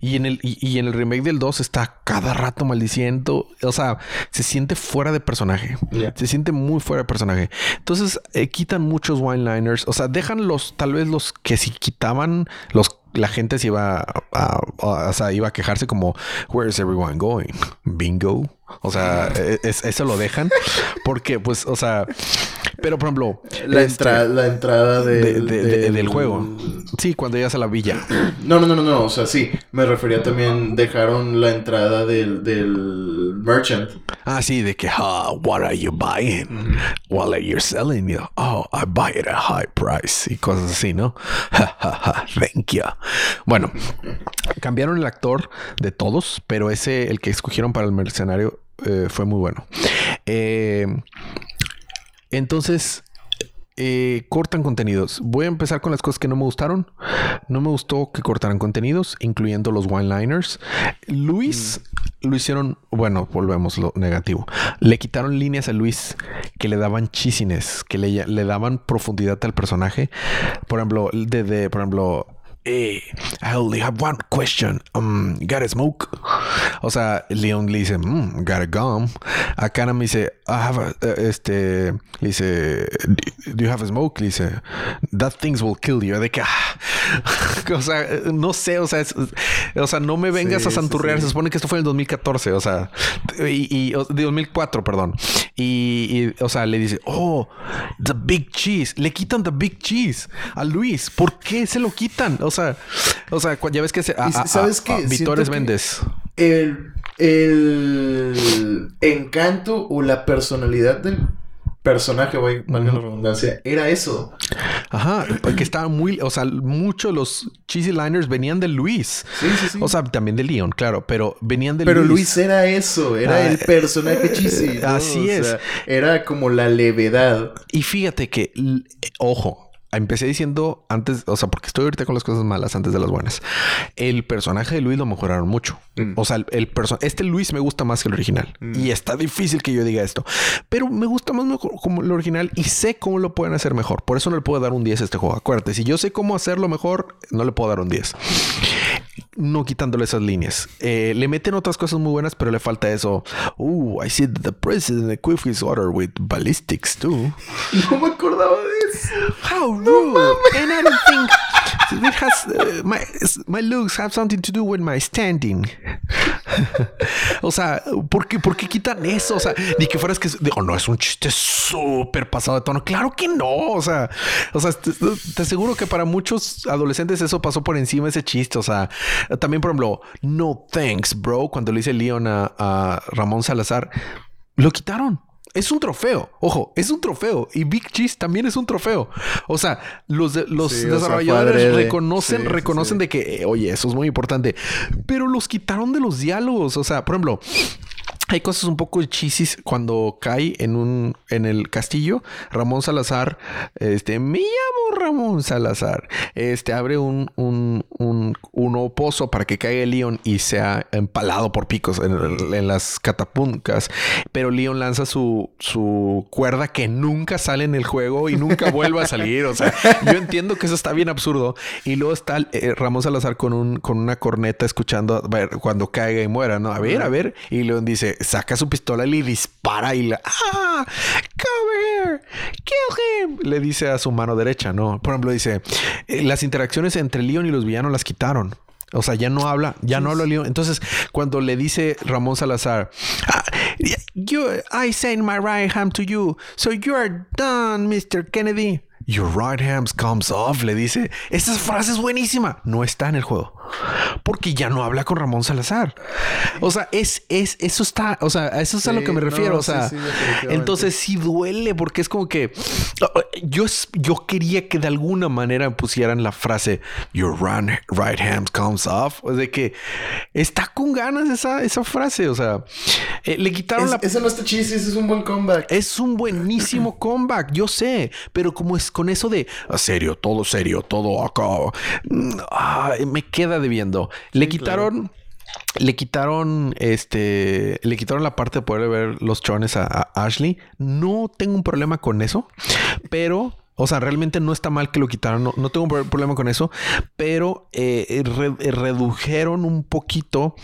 S1: Y en el, y, y en el remake del 2 está cada rato maldiciendo. O sea, se siente fuera de personaje. Se siente muy fuera de personaje. Entonces, eh, quitan muchos one-liners. O sea, dejan los, tal vez los que si quitaban los la gente se iba a, a- a- o sea, iba a quejarse como Where's everyone going? Bingo. O sea, e- es- eso lo dejan porque, pues, o sea, pero por ejemplo,
S2: La,
S1: este,
S2: entra- la entrada
S1: de-
S2: del,
S1: de- de- del juego. Sí, cuando llegas a la villa.
S2: No, no, no, no, no. O sea, sí. Me refería también. Dejaron la entrada del, del merchant.
S1: Ah, sí, de que, ah, what are you buying? What are you selling? You, oh, I buy it at a high price. Y cosas así, ¿no? Ja, ja, ja, Thank you. Bueno, cambiaron el actor de todos, pero ese, el que escogieron para el mercenario, eh, fue muy bueno. Eh, entonces, eh, cortan contenidos. Voy a empezar con las cosas que no me gustaron. No me gustó que cortaran contenidos, incluyendo los one-liners. Luis lo hicieron, bueno, volvemos lo negativo. Le quitaron líneas a Luis que le daban chisines, que le, le daban profundidad al personaje. Por ejemplo, de, de- por ejemplo, eh, I only have one question. Um, got a smoke? O sea, Leon le dice, mm, got a gum. Acá me dice, I have a, eh, este, le dice, do you have a smoke? Le dice, that things will kill you. De que, ah. [LAUGHS] o sea, no sé, o sea, es- o sea, no me vengas
S2: Sí,
S1: a santurrear.
S2: sí, sí.
S1: Se supone que esto fue en el 2014, o sea, y, y o- de 2004, perdón. Y, y, o sea, le dice, oh, the big cheese. Le quitan the big cheese a Luis. ¿Por qué se lo quitan? O sea, o sea, ya ves que se, a, a-
S2: ¿sabes
S1: a-
S2: qué?
S1: Vitores Méndez.
S2: El, el encanto o la personalidad del personaje, güey, valga la redundancia, era eso.
S1: Ajá, porque estaba muy, o sea, muchos los cheesy liners venían de Luis.
S2: Sí, sí, sí.
S1: O sea, también de Leon, claro, pero venían de
S2: Pero
S1: Luis.
S2: Luis era eso, era
S1: Ah,
S2: el personaje cheesy. [LAUGHS] ¿no?
S1: así
S2: O
S1: es.
S2: sea, era como la levedad.
S1: Y fíjate que, ojo, empecé diciendo antes, o sea, porque estoy ahorita con las cosas malas antes de las buenas. El personaje de Luis lo mejoraron mucho.
S2: Mm.
S1: O sea, el, el este Luis me gusta más que el original. Y está difícil que yo diga esto. Pero me gusta más mejor como el original y sé cómo lo pueden hacer mejor. Por eso no le puedo dar un 10 a este juego. Acuérdate, si yo sé cómo hacerlo mejor, no le puedo dar un 10 no quitándole esas líneas. Eh, le meten otras cosas muy buenas, pero le falta eso. Uh, I see that the president equipped his order with ballistics too.
S2: No me acordaba de eso.
S1: How rude! and I don't think it has uh, my my looks have something to do with my standing. [LAUGHS] o sea, ¿por qué, por qué quitan eso? O sea, ni que fueras que digo, no es un chiste súper pasado de tono. Claro que no. O sea, o sea, te, te aseguro que para muchos adolescentes eso pasó por encima ese chiste. O sea, [LAUGHS] también, por ejemplo, no thanks, bro. Cuando le dice Leon a, a Ramón Salazar, lo quitaron. Es un trofeo. Ojo, es un trofeo. Y Big Cheese también es un trofeo. O sea, los, de- los
S2: Sí, o sea, fue
S1: desarrolladores reconocen,
S2: sí,
S1: reconocen
S2: sí.
S1: de que, eh, oye, eso es muy importante. Pero los quitaron de los diálogos. O sea, por ejemplo, hay cosas un poco chisis cuando cae en un en el castillo. Ramón Salazar, este, me llamo Ramón Salazar. Este abre un, un, un, un pozo para que caiga Leon y sea empalado por picos en, en las catapuncas. Pero Leon lanza su, su cuerda que nunca sale en el juego y nunca [LAUGHS] vuelve a salir. O sea, yo entiendo que eso está bien absurdo. Y luego está eh, Ramón Salazar con un, con una corneta escuchando a ver, cuando caiga y muera, ¿no? A ver, a ver. Y Leon dice, saca su pistola y le dispara y la ¡Ah! Come here, kill him. Le dice a su mano derecha, ¿no? Por ejemplo, dice, eh, las interacciones entre Leon y los villanos las quitaron. O sea, ya no habla, ya no habla Leon. Entonces, cuando le dice Ramón Salazar, ah, you, I send my right hand to you, so you're done, Mr. Kennedy. Your right hand comes off, le dice. Esa frase es buenísima. No está en el juego. Porque ya no habla con Ramón Salazar. O sea, es, es, eso está, o sea, eso es a lo que me refiero. o sea, entonces sí duele porque es como que yo, yo quería que de alguna manera pusieran la frase Your right hand comes off. O de que está con ganas esa, esa frase. O sea, eh, le quitaron la.
S2: Eso no está chiste, ese es un buen comeback.
S1: Es un buenísimo [CLEARS THROAT] comeback, yo sé, pero como es con eso de serio, todo serio, todo acá, mm, me queda debiendo. Le quitaron. Le quitaron este. Le quitaron la parte de poder ver los chones a, Ashley. No tengo un problema con eso. Pero. O sea, realmente no está mal que lo quitaron. No, tengo un problema con eso. Pero eh, redujeron un poquito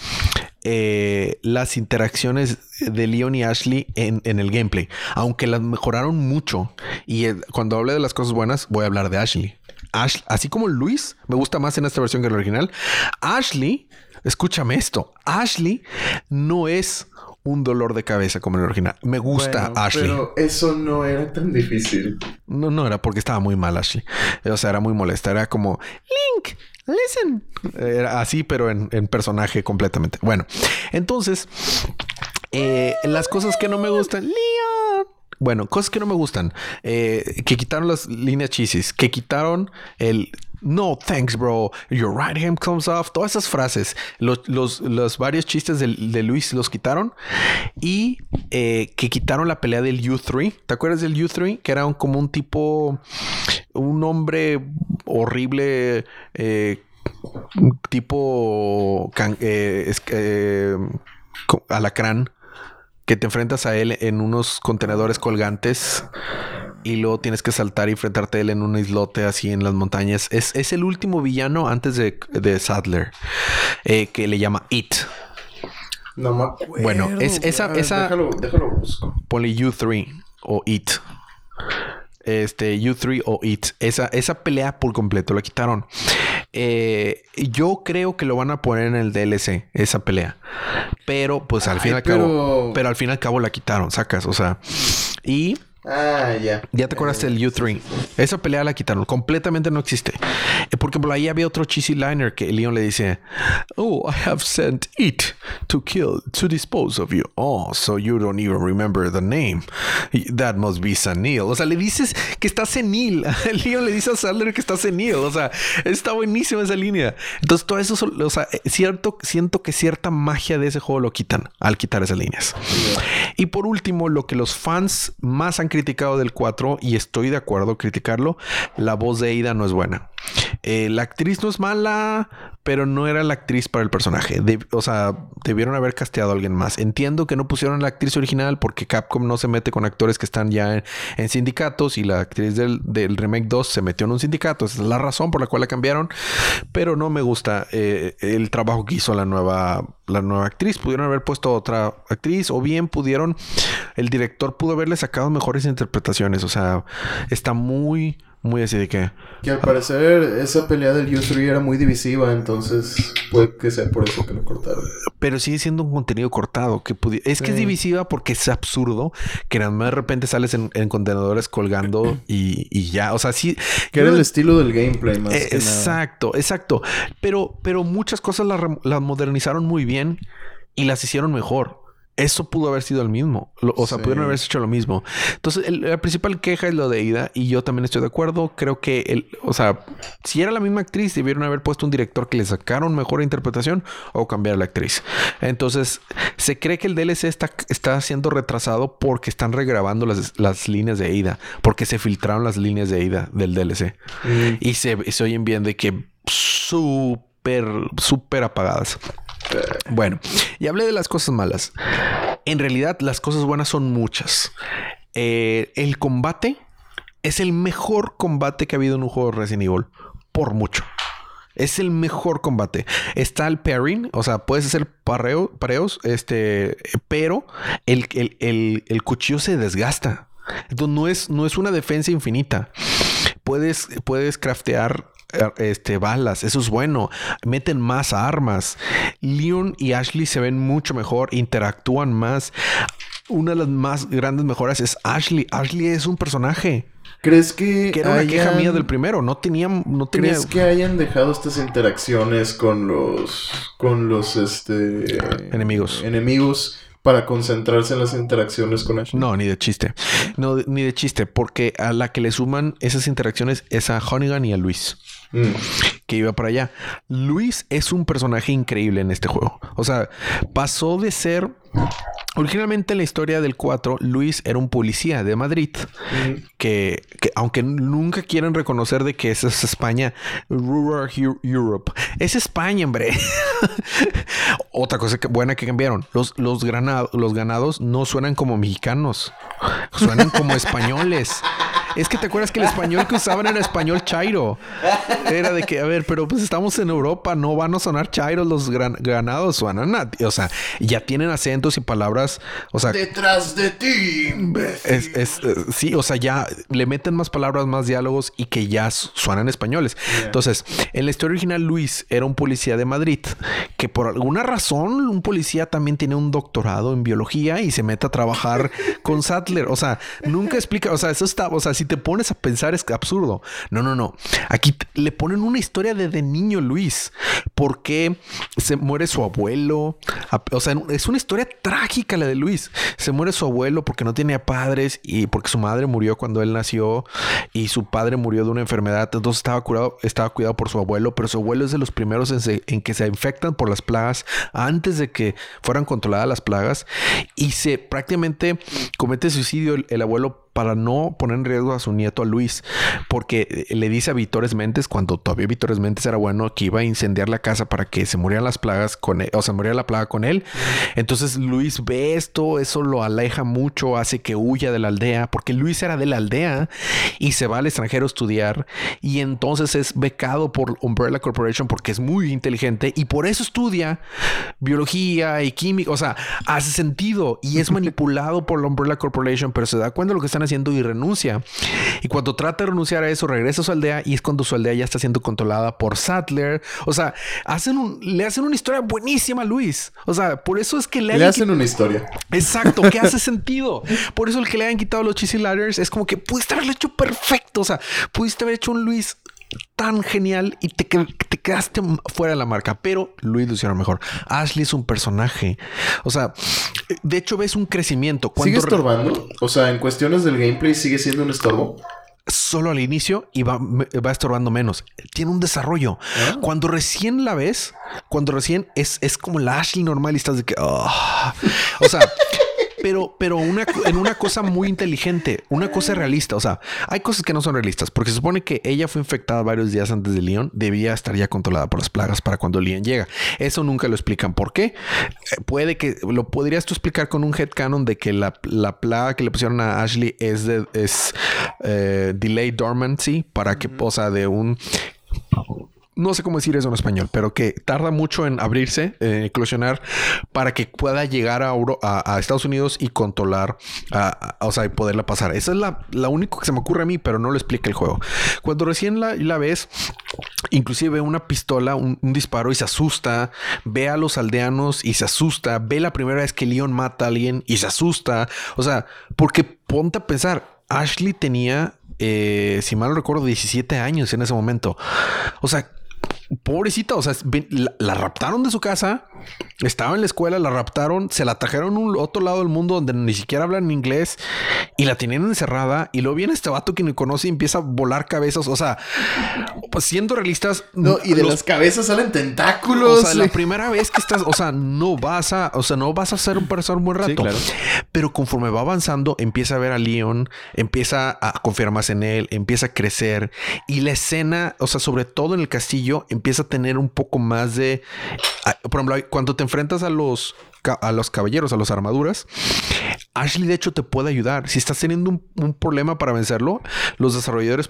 S1: eh, las interacciones de Leon y Ashley en, el gameplay. Aunque las mejoraron mucho. Y eh, cuando hable de las cosas buenas, voy a hablar de Ashley así como Luis, me gusta más en esta versión que en la original. Ashley, escúchame esto, Ashley no es un dolor de cabeza como en el original. Me gusta Ashley.
S2: Pero eso no era tan difícil.
S1: No, no era porque estaba muy mal Ashley. O sea, era muy molesta. Era como Link, listen. Era así, pero en, personaje completamente. Bueno, entonces, eh, las cosas que no me gustan. Leon. Bueno, cosas que no me gustan. Eh, que quitaron las líneas chisis. Que quitaron el... No, thanks, bro. Your right hand comes off. Todas esas frases. Los, los, varios chistes de, Luis los quitaron. Y eh, que quitaron la pelea del U3. ¿Te acuerdas del U3? Que era como un tipo... Un hombre horrible. Eh, tipo... alacrán que te enfrentas a él en unos contenedores colgantes y luego tienes que saltar y enfrentarte a él en un islote así en las montañas. Es, el último villano antes de, Sadler eh, que le llama It.
S2: No
S1: Bueno, es esa, esa.
S2: Déjalo, déjalo busco.
S1: U3 o It este, U3 o It. Esa, esa pelea por completo la quitaron. Eh, yo creo que lo van a poner en el DLC, esa pelea. Pero, pues al fin y al cabo. Pero al fin y al cabo la quitaron, sacas. O sea. Y
S2: Ah, ya.
S1: Ya te acuerdas del U3. Esa pelea la quitaron. Completamente no existe. Eh, porque por ahí había otro cheesy liner que Leon le dice: Oh, I have sent it to kill, to dispose of you. Oh, so you don't even remember the name. That must be senil. O sea, le dices que está senil. [LAUGHS] Leon le dice a Sadler que está senil. O sea, está buenísima esa línea. Entonces, todo eso, o sea, eh, cierto, siento que cierta magia de ese juego lo quitan al quitar esas líneas. Y por último, lo que los fans más han criticado del 4 y estoy de acuerdo criticarlo, la voz de Ida no es buena. Eh, la actriz no es mala, pero no era la actriz para el personaje. o sea, debieron haber casteado a alguien más. Entiendo que no pusieron la actriz original porque Capcom no se mete con actores que están ya en, sindicatos y la actriz del, remake 2 se metió en un sindicato. Esa es la razón por la cual la cambiaron. Pero no me gusta eh, el trabajo que hizo la nueva, la nueva actriz. Pudieron haber puesto otra actriz o bien pudieron, el director pudo haberle sacado mejores interpretaciones. O sea, está muy muy así de que...
S2: Que al parecer esa pelea del U3 era muy divisiva, entonces puede que sea por eso que lo cortaron.
S1: Pero sigue siendo un contenido cortado. que Es que es divisiva porque es absurdo que nada más de repente sales en, contenedores colgando y, ya. O sea, sí...
S2: Que era el estilo del gameplay más
S1: Exacto, exacto. Pero, pero muchas cosas las modernizaron muy bien y las hicieron mejor eso pudo haber sido el mismo. o sea, pudieron haber hecho lo mismo. Entonces, la principal queja es lo de Ida y yo también estoy de acuerdo. Creo que, el, o sea, si era la misma actriz, debieron haber puesto un director que le sacaron mejor interpretación o cambiar la actriz. Entonces, se cree que el DLC está, está siendo retrasado porque están regrabando las, las líneas de Ida, porque se filtraron las líneas de Ida del DLC mm. y se, se oyen bien de que súper, súper apagadas. Bueno, y hablé de las cosas malas. En realidad, las cosas buenas son muchas. Eh, el combate es el mejor combate que ha habido en un juego de Resident Evil. Por mucho. Es el mejor combate. Está el pairing, o sea, puedes hacer pareo, pareos, este, pero el, el, cuchillo se desgasta. Entonces no es, no es una defensa infinita. Puedes, puedes craftear este, balas. Eso es bueno. Meten más armas. Leon y Ashley se ven mucho mejor, interactúan más. Una de las más grandes mejoras es Ashley. Ashley es un personaje.
S2: ¿Crees que,
S1: que era una queja mía del primero? No tenía, no tenía...
S2: ¿Crees que hayan dejado estas interacciones con los, con los, este,
S1: enemigos,
S2: enemigos para concentrarse en las interacciones con Ashley?
S1: No, ni de chiste, no, ni de chiste, porque a la que le suman esas interacciones es a Honeygan y a Luis. Mm. Que iba para allá. Luis es un personaje increíble en este juego. O sea, pasó de ser Originalmente en la historia del 4, Luis era un policía de Madrid que, aunque nunca quieren reconocer de que esa es España, Rural Europe, es España, hombre. [LAUGHS] Otra cosa que, buena que cambiaron, los, los, los ganados no suenan como mexicanos, suenan como [LAUGHS] españoles. Es que te acuerdas que el español que usaban era español chairo. Era de que, a ver, pero pues estamos en Europa, no van a sonar chairos los ganados, suenan O sea, ya tienen acentos y palabras. O sea,
S2: detrás de ti.
S1: Es, es, eh, sí, o sea, ya le meten más palabras, más diálogos y que ya suenan españoles. Entonces, en la historia original, Luis era un policía de Madrid que por alguna razón, un policía también tiene un doctorado en biología y se mete a trabajar con Sattler. O sea, nunca explica, o sea, eso está, o sea, si te pones a pensar es absurdo. No, no, no. Aquí le ponen una historia de, de niño Luis. ¿Por qué se muere su abuelo? O sea, es una historia trágica la de Luis. Se muere su abuelo porque no tenía padres y porque su madre murió cuando él nació y su padre murió de una enfermedad. Entonces estaba curado, estaba cuidado por su abuelo, pero su abuelo es de los primeros en, que se infectan por las plagas antes de que fueran controladas las plagas y se prácticamente comete suicidio el abuelo para no poner en riesgo a su nieto a Luis, porque le dice a Vitores Mentes, cuando todavía Vitores Mentes era bueno, que iba a incendiar la casa para que se murieran las plagas con él, o se muriera la plaga con él. Entonces Luis ve esto, eso lo aleja mucho, hace que huya de la aldea, porque Luis era de la aldea y se va al extranjero a estudiar y entonces es becado por Umbrella Corporation porque es muy inteligente y por eso estudia biología y química, o sea, hace sentido y es [LAUGHS] manipulado por la Umbrella Corporation, pero se da cuenta de lo que están haciendo y renuncia. Y cuando trata de renunciar a eso, regresa a su aldea y es cuando su aldea ya está siendo controlada por Sattler. O sea, hacen un, le hacen una historia buenísima a Luis. O sea, por eso es que
S2: le, le hacen una historia.
S1: Exacto, que hace [LAUGHS] sentido. Por eso el que le hayan quitado los Cheesy Ladders es como que pudiste haberlo hecho perfecto. O sea, pudiste haber hecho un Luis tan genial y te, te, quedaste fuera de la marca. Pero Luis lo hicieron mejor. Ashley es un personaje. O sea, de hecho ves un crecimiento.
S2: ¿Sigue estorbando? O sea, en cuestiones del gameplay sigue siendo un estorbo.
S1: Solo al inicio y va, va estorbando menos. Tiene un desarrollo. Ah. Cuando recién la ves, cuando recién es, es como la Ashley normal y estás de que... Ah". O sea... [LAUGHS] pero, pero una, en una cosa muy inteligente, una cosa realista. O sea, hay cosas que no son realistas, porque se supone que ella fue infectada varios días antes de Leon, debía estar ya controlada por las plagas para cuando Leon llega. Eso nunca lo explican. ¿Por qué? Eh, puede que lo podrías tú explicar con un headcanon de que la, plaga que le pusieron a Ashley es de es eh, delay dormancy para que, o sea, de un no sé cómo decir eso en español, pero que tarda mucho en abrirse, en eclosionar, para que pueda llegar a, a, Estados Unidos y controlar, o sea, y poderla pasar. Esa es la, la único que se me ocurre a mí, pero no lo explica el juego. Cuando recién la, la ves, inclusive ve una pistola, un, disparo y se asusta, ve a los aldeanos y se asusta, ve la primera vez que Leon mata a alguien y se asusta. O sea, porque ponte a pensar, Ashley tenía eh, si mal recuerdo, 17 años en ese momento. O sea, pobrecita, o sea, la, raptaron de su casa, estaba en la escuela, la raptaron, se la trajeron a un otro lado del mundo donde ni siquiera hablan inglés y la tenían encerrada y luego viene este vato que ni conoce y empieza a volar cabezas, o sea, pues siendo realistas,
S2: no, y de las cabezas salen tentáculos.
S1: O sea, la primera vez que estás, o sea, no vas a, o sea, no vas a ser un personaje un buen rato. Pero conforme va avanzando, empieza a ver a Leon, empieza a confiar más en él, empieza a crecer y la escena, o sea, sobre todo en el castillo, empieza a tener un poco más de. Por ejemplo, cuando te enfrentas a los, a los caballeros, a las armaduras, Ashley de hecho te puede ayudar. Si estás teniendo un, problema para vencerlo, los desarrolladores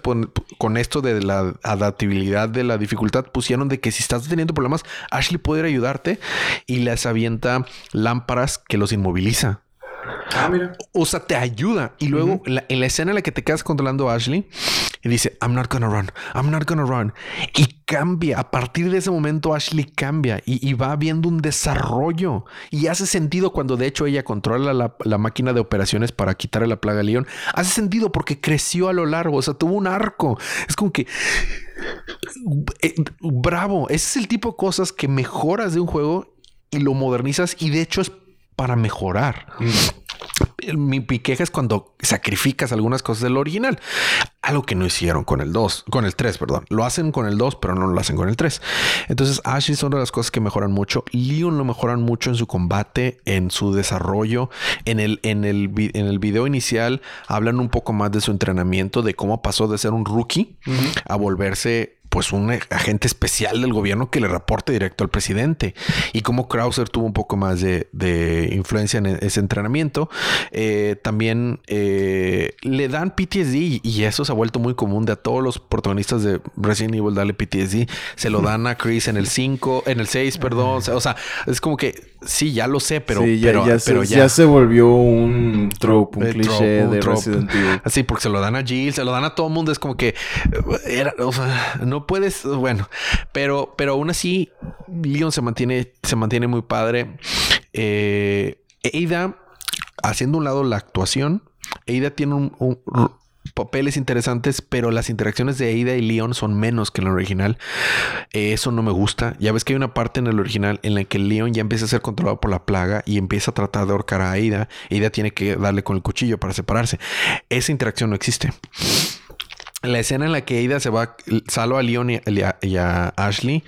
S1: con esto de la adaptabilidad de la dificultad pusieron de que si estás teniendo problemas, Ashley puede ayudarte y les avienta lámparas que los inmoviliza.
S2: Ah, mira.
S1: O sea, te ayuda. Y luego en la escena en la que te quedas controlando a Ashley, y dice, I'm not gonna run, I'm not gonna run. Y cambia, a partir de ese momento Ashley cambia y, va viendo un desarrollo y hace sentido cuando de hecho ella controla la, máquina de operaciones para quitarle la plaga a León. Hace sentido porque creció a lo largo, o sea, tuvo un arco. Es como que... Eh, bravo, ese es el tipo de cosas que mejoras de un juego y lo modernizas y de hecho es para mejorar. Mm. Mi, queja es cuando sacrificas algunas cosas del original. Algo que no hicieron con el 2, con el 3, perdón. Lo hacen con el 2, pero no lo hacen con el 3. Entonces, Ashley son de las cosas que mejoran mucho. Leon lo mejoran mucho en su combate, en su desarrollo. En el, en el, en el video inicial hablan un poco más de su entrenamiento, de cómo pasó de ser un rookie a volverse pues un agente especial del gobierno que le reporte directo al presidente. Y como Krauser tuvo un poco más de, influencia en ese entrenamiento, eh, también eh, le dan PTSD y eso se ha vuelto muy común de a todos los protagonistas de Resident Evil darle PTSD. Se lo dan a Chris en el 5, en el 6, perdón. O sea, es como que sí, ya lo sé, pero,
S2: ya, se, volvió un trope, un cliché de Resident Evil.
S1: Así, porque se lo dan a Jill, se lo dan a todo el mundo. Es como que era, o sea, no puedes, bueno, pero, pero aún así, Leon se mantiene, se mantiene muy padre. Eh, Ada, haciendo un lado la actuación, Ada tiene un, papeles interesantes, pero las interacciones de Ada y Leon son menos que en el original. Eh, eso no me gusta. Ya ves que hay una parte en el original en la que Leon ya empieza a ser controlado por la plaga y empieza a tratar de ahorcar a Ada. Ada tiene que darle con el cuchillo para separarse. Esa interacción no existe la escena en la que Ada se va, salvo a Leon y a, Ashley,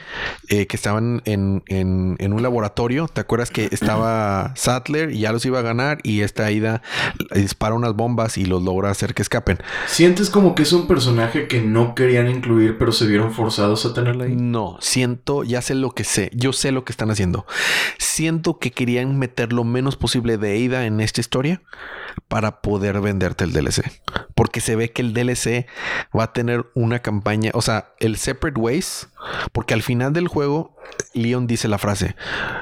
S1: eh, que estaban en, un laboratorio. ¿Te acuerdas que estaba [CLEARS THROAT] Sattler y ya los iba a ganar? Y esta Ada dispara unas bombas y los logra hacer que escapen.
S2: ¿Sientes como que es un personaje que no querían incluir, pero se vieron forzados a tenerla ahí?
S1: No, siento, ya sé lo que sé. Yo sé lo que están haciendo. Siento que querían meter lo menos posible de Ada en esta historia para poder venderte el DLC. Porque se ve que el DLC va a tener una campaña, o sea, el Separate Ways, porque al final del juego Leon dice la frase,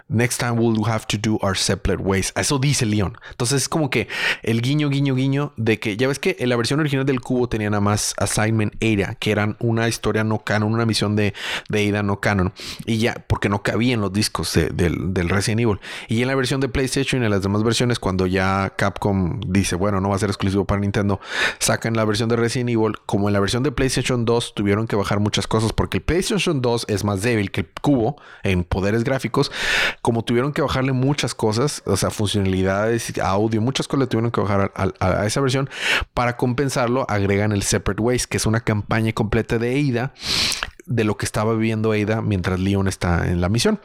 S1: next time we'll have to do our separate ways. Eso dice Leon. Entonces es como que el guiño, guiño, guiño de que ya ves que en la versión original del cubo tenía nada más Assignment Ada, que eran una historia no canon, una misión de, de Ada no canon. Y ya, porque no cabía en los discos del, del Resident Evil. Y en la versión de PlayStation y en las demás versiones, cuando ya Capcom dice, bueno, no va a ser exclusivo para Nintendo, sacan la versión de Resident Evil. Como en la versión de PlayStation 2 tuvieron que bajar muchas cosas porque el PlayStation 2 es más débil que el cubo en poderes gráficos, como tuvieron que bajarle muchas cosas, o sea, funcionalidades, audio, muchas cosas le tuvieron que bajar a, esa versión. Para compensarlo, agregan el Separate Ways, que es una campaña completa de Ada de lo que estaba viviendo Ada mientras Leon está en la misión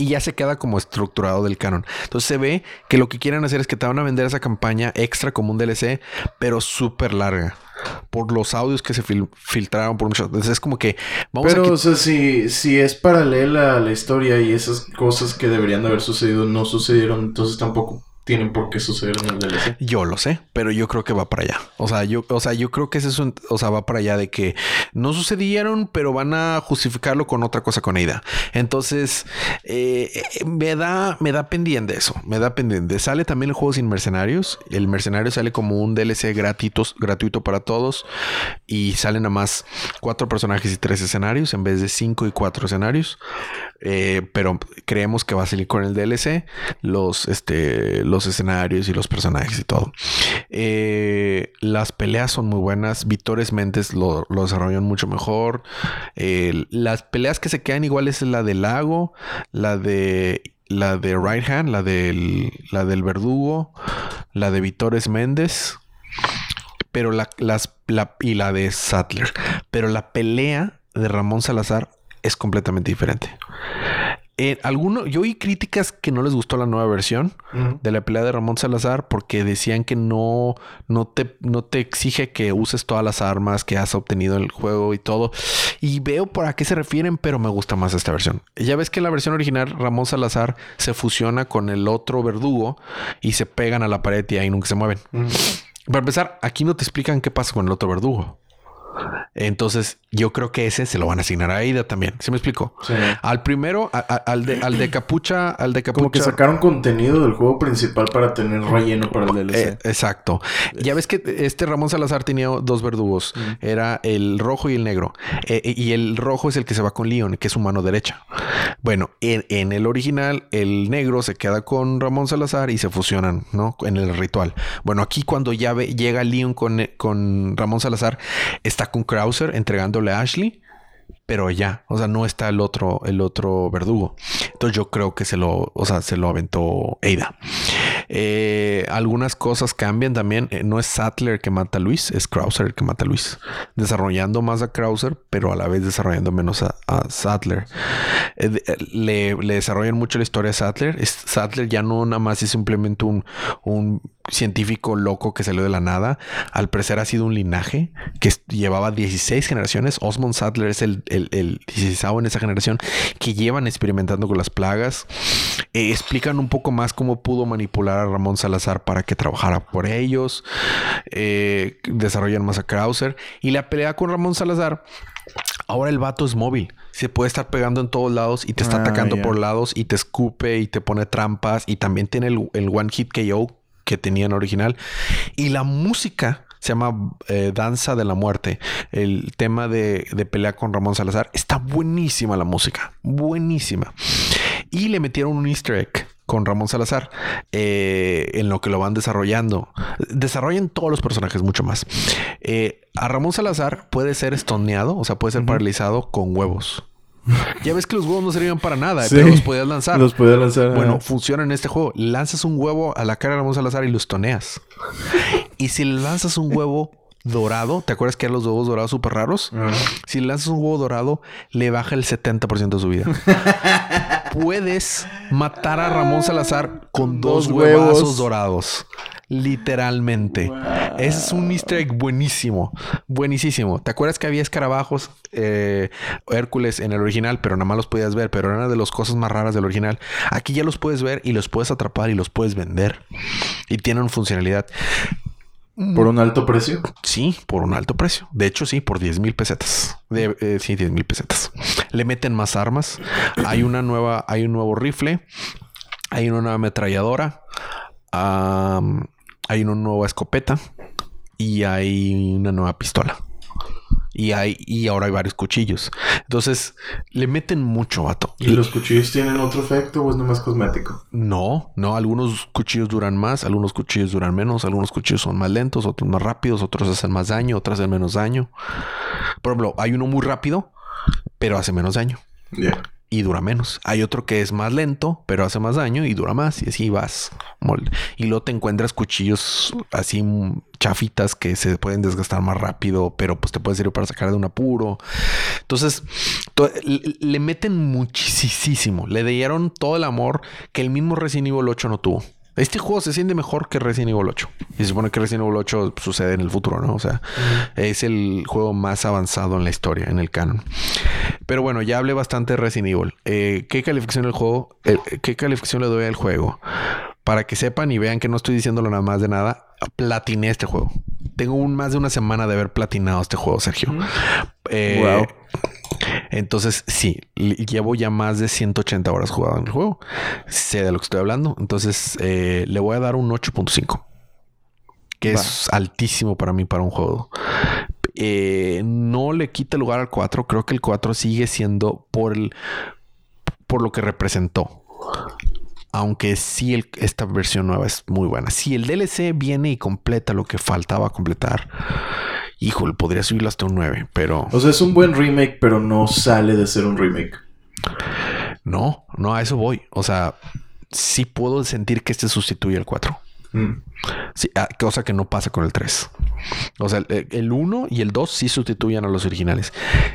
S1: y ya se queda como estructurado del canon. Entonces se ve que lo que quieren hacer es que te van a vender esa campaña extra como un DLC, pero súper larga por los audios que se filtraron por muchos. Entonces es como que
S2: vamos Pero, o sea, si, si es paralela a la historia y esas cosas que deberían de haber sucedido no sucedieron, entonces tampoco tienen por qué suceder en el DLC.
S1: Yo lo sé, pero yo creo que va para allá. O sea, yo, o sea, yo creo que es eso, o sea, va para allá de que no sucedieron, pero van a justificarlo con otra cosa con Ada. Entonces, eh, me da, me da pendiente eso, me da pendiente. Sale también el juego sin mercenarios. El mercenario sale como un DLC gratuito, gratuito para todos y salen a más cuatro personajes y tres escenarios en vez de cinco y cuatro escenarios. Eh, pero creemos que va a salir con el DLC los, este, los escenarios y los personajes y todo. Eh, las peleas son muy buenas. Vitores Mentes lo, desarrollan mucho mejor. las peleas que se quedan iguales es la del lago, la de la de Right Hand, la del, la del verdugo, la de Vitores Méndez. Pero la, las, y la de Sattler. Pero la pelea de Ramón Salazar es completamente diferente. Eh, alguno, yo oí críticas que no les gustó la nueva versión de la pelea de Ramón Salazar porque decían que no, no, te, no te exige que uses todas las armas que has obtenido en el juego y todo. Y veo por a qué se refieren, pero me gusta más esta versión. Ya ves que en la versión original Ramón Salazar se fusiona con el otro verdugo y se pegan a la pared y ahí nunca se mueven. Para empezar, aquí no te explican qué pasa con el otro verdugo. Entonces, yo creo que ese se lo van a asignar a Aida también. ¿Sí me explico?
S2: Sí.
S1: Al primero, a- a- al, de, al de capucha, al de capucha.
S2: Como que sacaron contenido del juego principal para tener relleno para el DLC.
S1: Eh, exacto. Ya ves que este Ramón Salazar tenía dos verdugos. Era el rojo y el negro. Eh, y el rojo es el que se va con Leon, que es su mano derecha. Bueno, en, el original, el negro se queda con Ramón Salazar y se fusionan, ¿no? En el ritual. Bueno, aquí cuando ya ve- llega Leon con, con Ramón Salazar, está con Krauser entregándole a Ashley. Pero ya, o sea, no está el otro, el otro verdugo. Entonces yo creo que se lo, o sea, se lo aventó Ada. Eh, algunas cosas cambian también. Eh, no es Sattler que mata a Luis, es Krauser el que mata a Luis. Desarrollando más a Krauser, pero a la vez desarrollando menos a, Sattler. Eh, le, desarrollan mucho la historia a Sattler. Sattler ya no nada más es simplemente un, un científico loco que salió de la nada. Al parecer ha sido un linaje que llevaba 16 generaciones. Osmond Sattler es el, el, el 16 en esa generación que llevan experimentando con las plagas. Eh, explican un poco más cómo pudo manipular a Ramón Salazar para que trabajara por ellos. Eh, desarrollan más a Krauser. Y la pelea con Ramón Salazar. Ahora el vato es móvil. Se puede estar pegando en todos lados y te está
S2: Ah,
S1: atacando por lados y te escupe y te pone trampas. Y también tiene el, el One Hit KO que tenía en original. Y la música se llama eh, Danza de la Muerte. El tema de, de pelea con Ramón Salazar. Está buenísima la música. Buenísima. Y le metieron un easter egg con Ramón Salazar eh, en lo que lo van desarrollando. Desarrollan todos los personajes mucho más. Eh, a Ramón Salazar puede ser estoneado, o sea, puede ser paralizado con huevos. [LAUGHS] Ya ves que los huevos no servían para nada,
S2: Sí.
S1: pero los podías lanzar.
S2: Los podía lanzar.
S1: Bueno,
S2: ah.
S1: funciona en este juego. Lanzas un huevo a la cara de Ramón Salazar y los toneas. [LAUGHS] Y si lanzas un huevo dorado, ¿te acuerdas que eran los huevos dorados súper raros?
S2: Ah.
S1: Si le lanzas un huevo dorado, le baja el 70% de su vida. [LAUGHS] Puedes matar a Ramón Salazar con dos,
S2: Dos
S1: huevazos
S2: huevos.
S1: dorados. Literalmente. Ese es un easter egg buenísimo. Buenísimo. ¿Te acuerdas que había escarabajos eh, Hércules en el original, pero nada más los podías ver, pero eran de las cosas más raras del original? Aquí ya los puedes ver y los puedes atrapar y los puedes vender. Y tienen funcionalidad.
S2: Por un alto precio.
S1: Sí, por un alto precio. De hecho, sí, por 10 mil pesetas. De, eh, sí, 10 mil pesetas. Le meten más armas. Hay una nueva, hay un nuevo rifle. Hay una nueva ametralladora. am, hay una nueva escopeta. Y hay una nueva pistola. Y hay, y ahora hay varios cuchillos. Entonces, le meten mucho, vato.
S2: ¿Y los cuchillos tienen otro efecto o es nomás cosmético?
S1: No, no, algunos cuchillos duran más, algunos cuchillos duran menos, algunos cuchillos son más lentos, otros más rápidos, otros hacen más daño, otros hacen menos daño. Por ejemplo, hay uno muy rápido, pero hace menos daño. Y dura menos. Hay otro que es más lento, pero hace más daño y dura más y así vas. Y luego te encuentras cuchillos así chafitas que se pueden desgastar más rápido, pero pues te puede servir para sacar de un apuro. Entonces, to- le, le meten muchísimo. Le dieron todo el amor que el mismo Resident Evil 8 no tuvo. Este juego se siente mejor que Resident Evil 8. Y se supone que Resident Evil 8 sucede en el futuro, ¿no? O sea, es el juego más avanzado en la historia, en el canon. Pero bueno, ya hablé bastante de Resident Evil. Eh, ¿Qué calificación el juego? eh, ¿Qué calificación le doy al juego? Para que sepan y vean que no estoy diciéndolo nada más de nada, platiné este juego. Tengo un, más de una semana de haber platinado este juego, Sergio. Eh,
S2: Wow.
S1: Entonces, sí, llevo ya más de 180 horas jugado en el juego. Sé de lo que estoy hablando. Entonces, eh, le voy a dar un 8.5. Que es altísimo para mí para un juego. Eh, no le quita lugar al 4. Creo que el 4 sigue siendo por el por lo que representó. Aunque sí, el- esta versión nueva es muy buena. Si el DLC viene y completa lo que faltaba completar, híjole, podría subirlo hasta un 9, pero
S2: O sea, es un buen remake, pero no sale de ser un remake.
S1: no, no a eso voy. O sea, sí puedo sentir que este sustituye al 4.
S2: Mm.
S1: Sí, ah, cosa que no pasa con el 3. O sea, el- el 1 y el 2 sí sustituyen a los originales.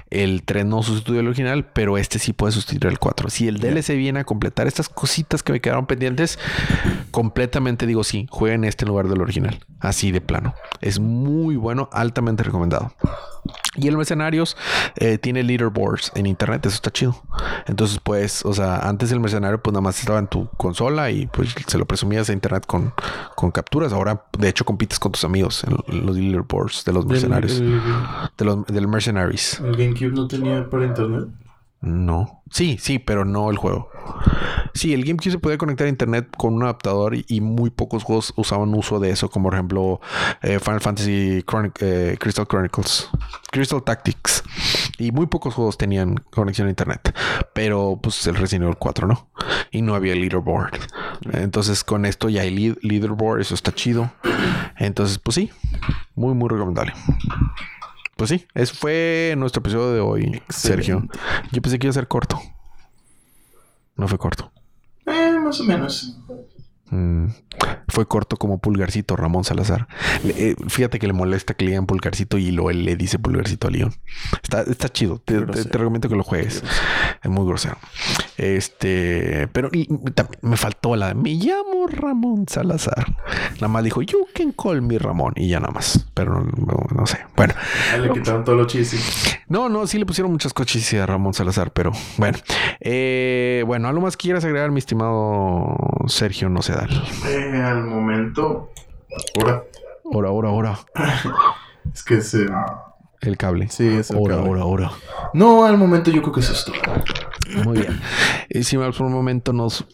S1: El 3 no sustituye al original, pero este sí puede sustituir al 4. Si el DLC viene a completar estas cositas que me quedaron pendientes, completamente digo sí, jueguen este en lugar del original. Así de plano. Es muy bueno, altamente recomendado. Y el Mercenarios eh, tiene leaderboards en internet, eso está chido. Entonces, pues, o sea, antes el Mercenario, pues nada más estaba en tu consola y pues se lo presumías en internet con, con capturas. Ahora, de hecho, compites con tus amigos en, los leaderboards de los mercenarios. de los, del Mercenaries.
S2: ¿El GameCube no tenía para internet?
S1: No. Sí, sí, pero no el juego. Sí, el GameCube se podía conectar a internet con un adaptador y, muy pocos juegos usaban uso de eso, como por ejemplo eh, Final Fantasy eh, Crystal Chronicles, Crystal Tactics. Y muy pocos juegos tenían conexión a internet. Pero pues el Resident Evil 4 no. Y no había leaderboard. Entonces con esto ya hay leaderboard, eso está chido. Entonces pues sí, muy muy recomendable. Pues sí, eso fue nuestro episodio de hoy, Sergio. Yo pensé que iba a ser corto. No fue corto.
S2: Eh, más o menos.
S1: Mm, fue corto como Pulgarcito Ramón Salazar. Eh, fíjate que le molesta que le digan Pulgarcito y lo él le dice Pulgarcito a León. Está, está chido. Te, recomiendo que lo juegues. Es muy grosero. Este, pero me faltó la. Me llamo Ramón Salazar. Nada más dijo, You can call me Ramón. Y ya nada más. Pero no, sé. Bueno.
S2: le quitaron todo lo chis.
S1: No, no, sí le pusieron muchas coches a Ramón Salazar, pero bueno. Eh, bueno, ¿algo más quieras agregar, mi estimado Sergio? No sé
S2: eh, momento. Ahora.
S1: Ahora, ahora, ahora.
S2: es que es
S1: el cable.
S2: Sí, es
S1: el ahora, ahora, ahora.
S2: No, al momento yo creo que eso es todo.
S1: Muy bien. Y si por un momento nos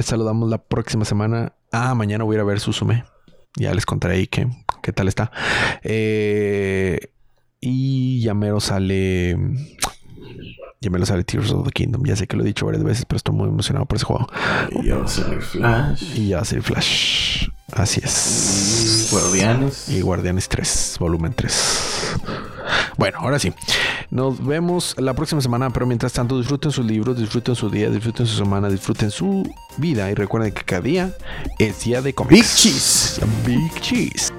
S1: saludamos la próxima semana. Ah, mañana voy a ir a ver Susume. Ya les contaré ahí qué, qué tal está. Eh, y ya mero sale ya me lo sale Tears of the Kingdom. Ya sé que lo he dicho varias veces, pero estoy muy emocionado por ese juego.
S2: Y ya va a salir Flash.
S1: Y ya va a salir Flash. Así es.
S2: Y Guardianes.
S1: Y Guardianes 3, volumen 3. Bueno, ahora sí. Nos vemos la próxima semana, pero mientras tanto disfruten sus libros, disfruten su día, disfruten su semana, disfruten su vida y recuerden que cada día es día de comer.
S2: Big Cheese.
S1: Big Cheese.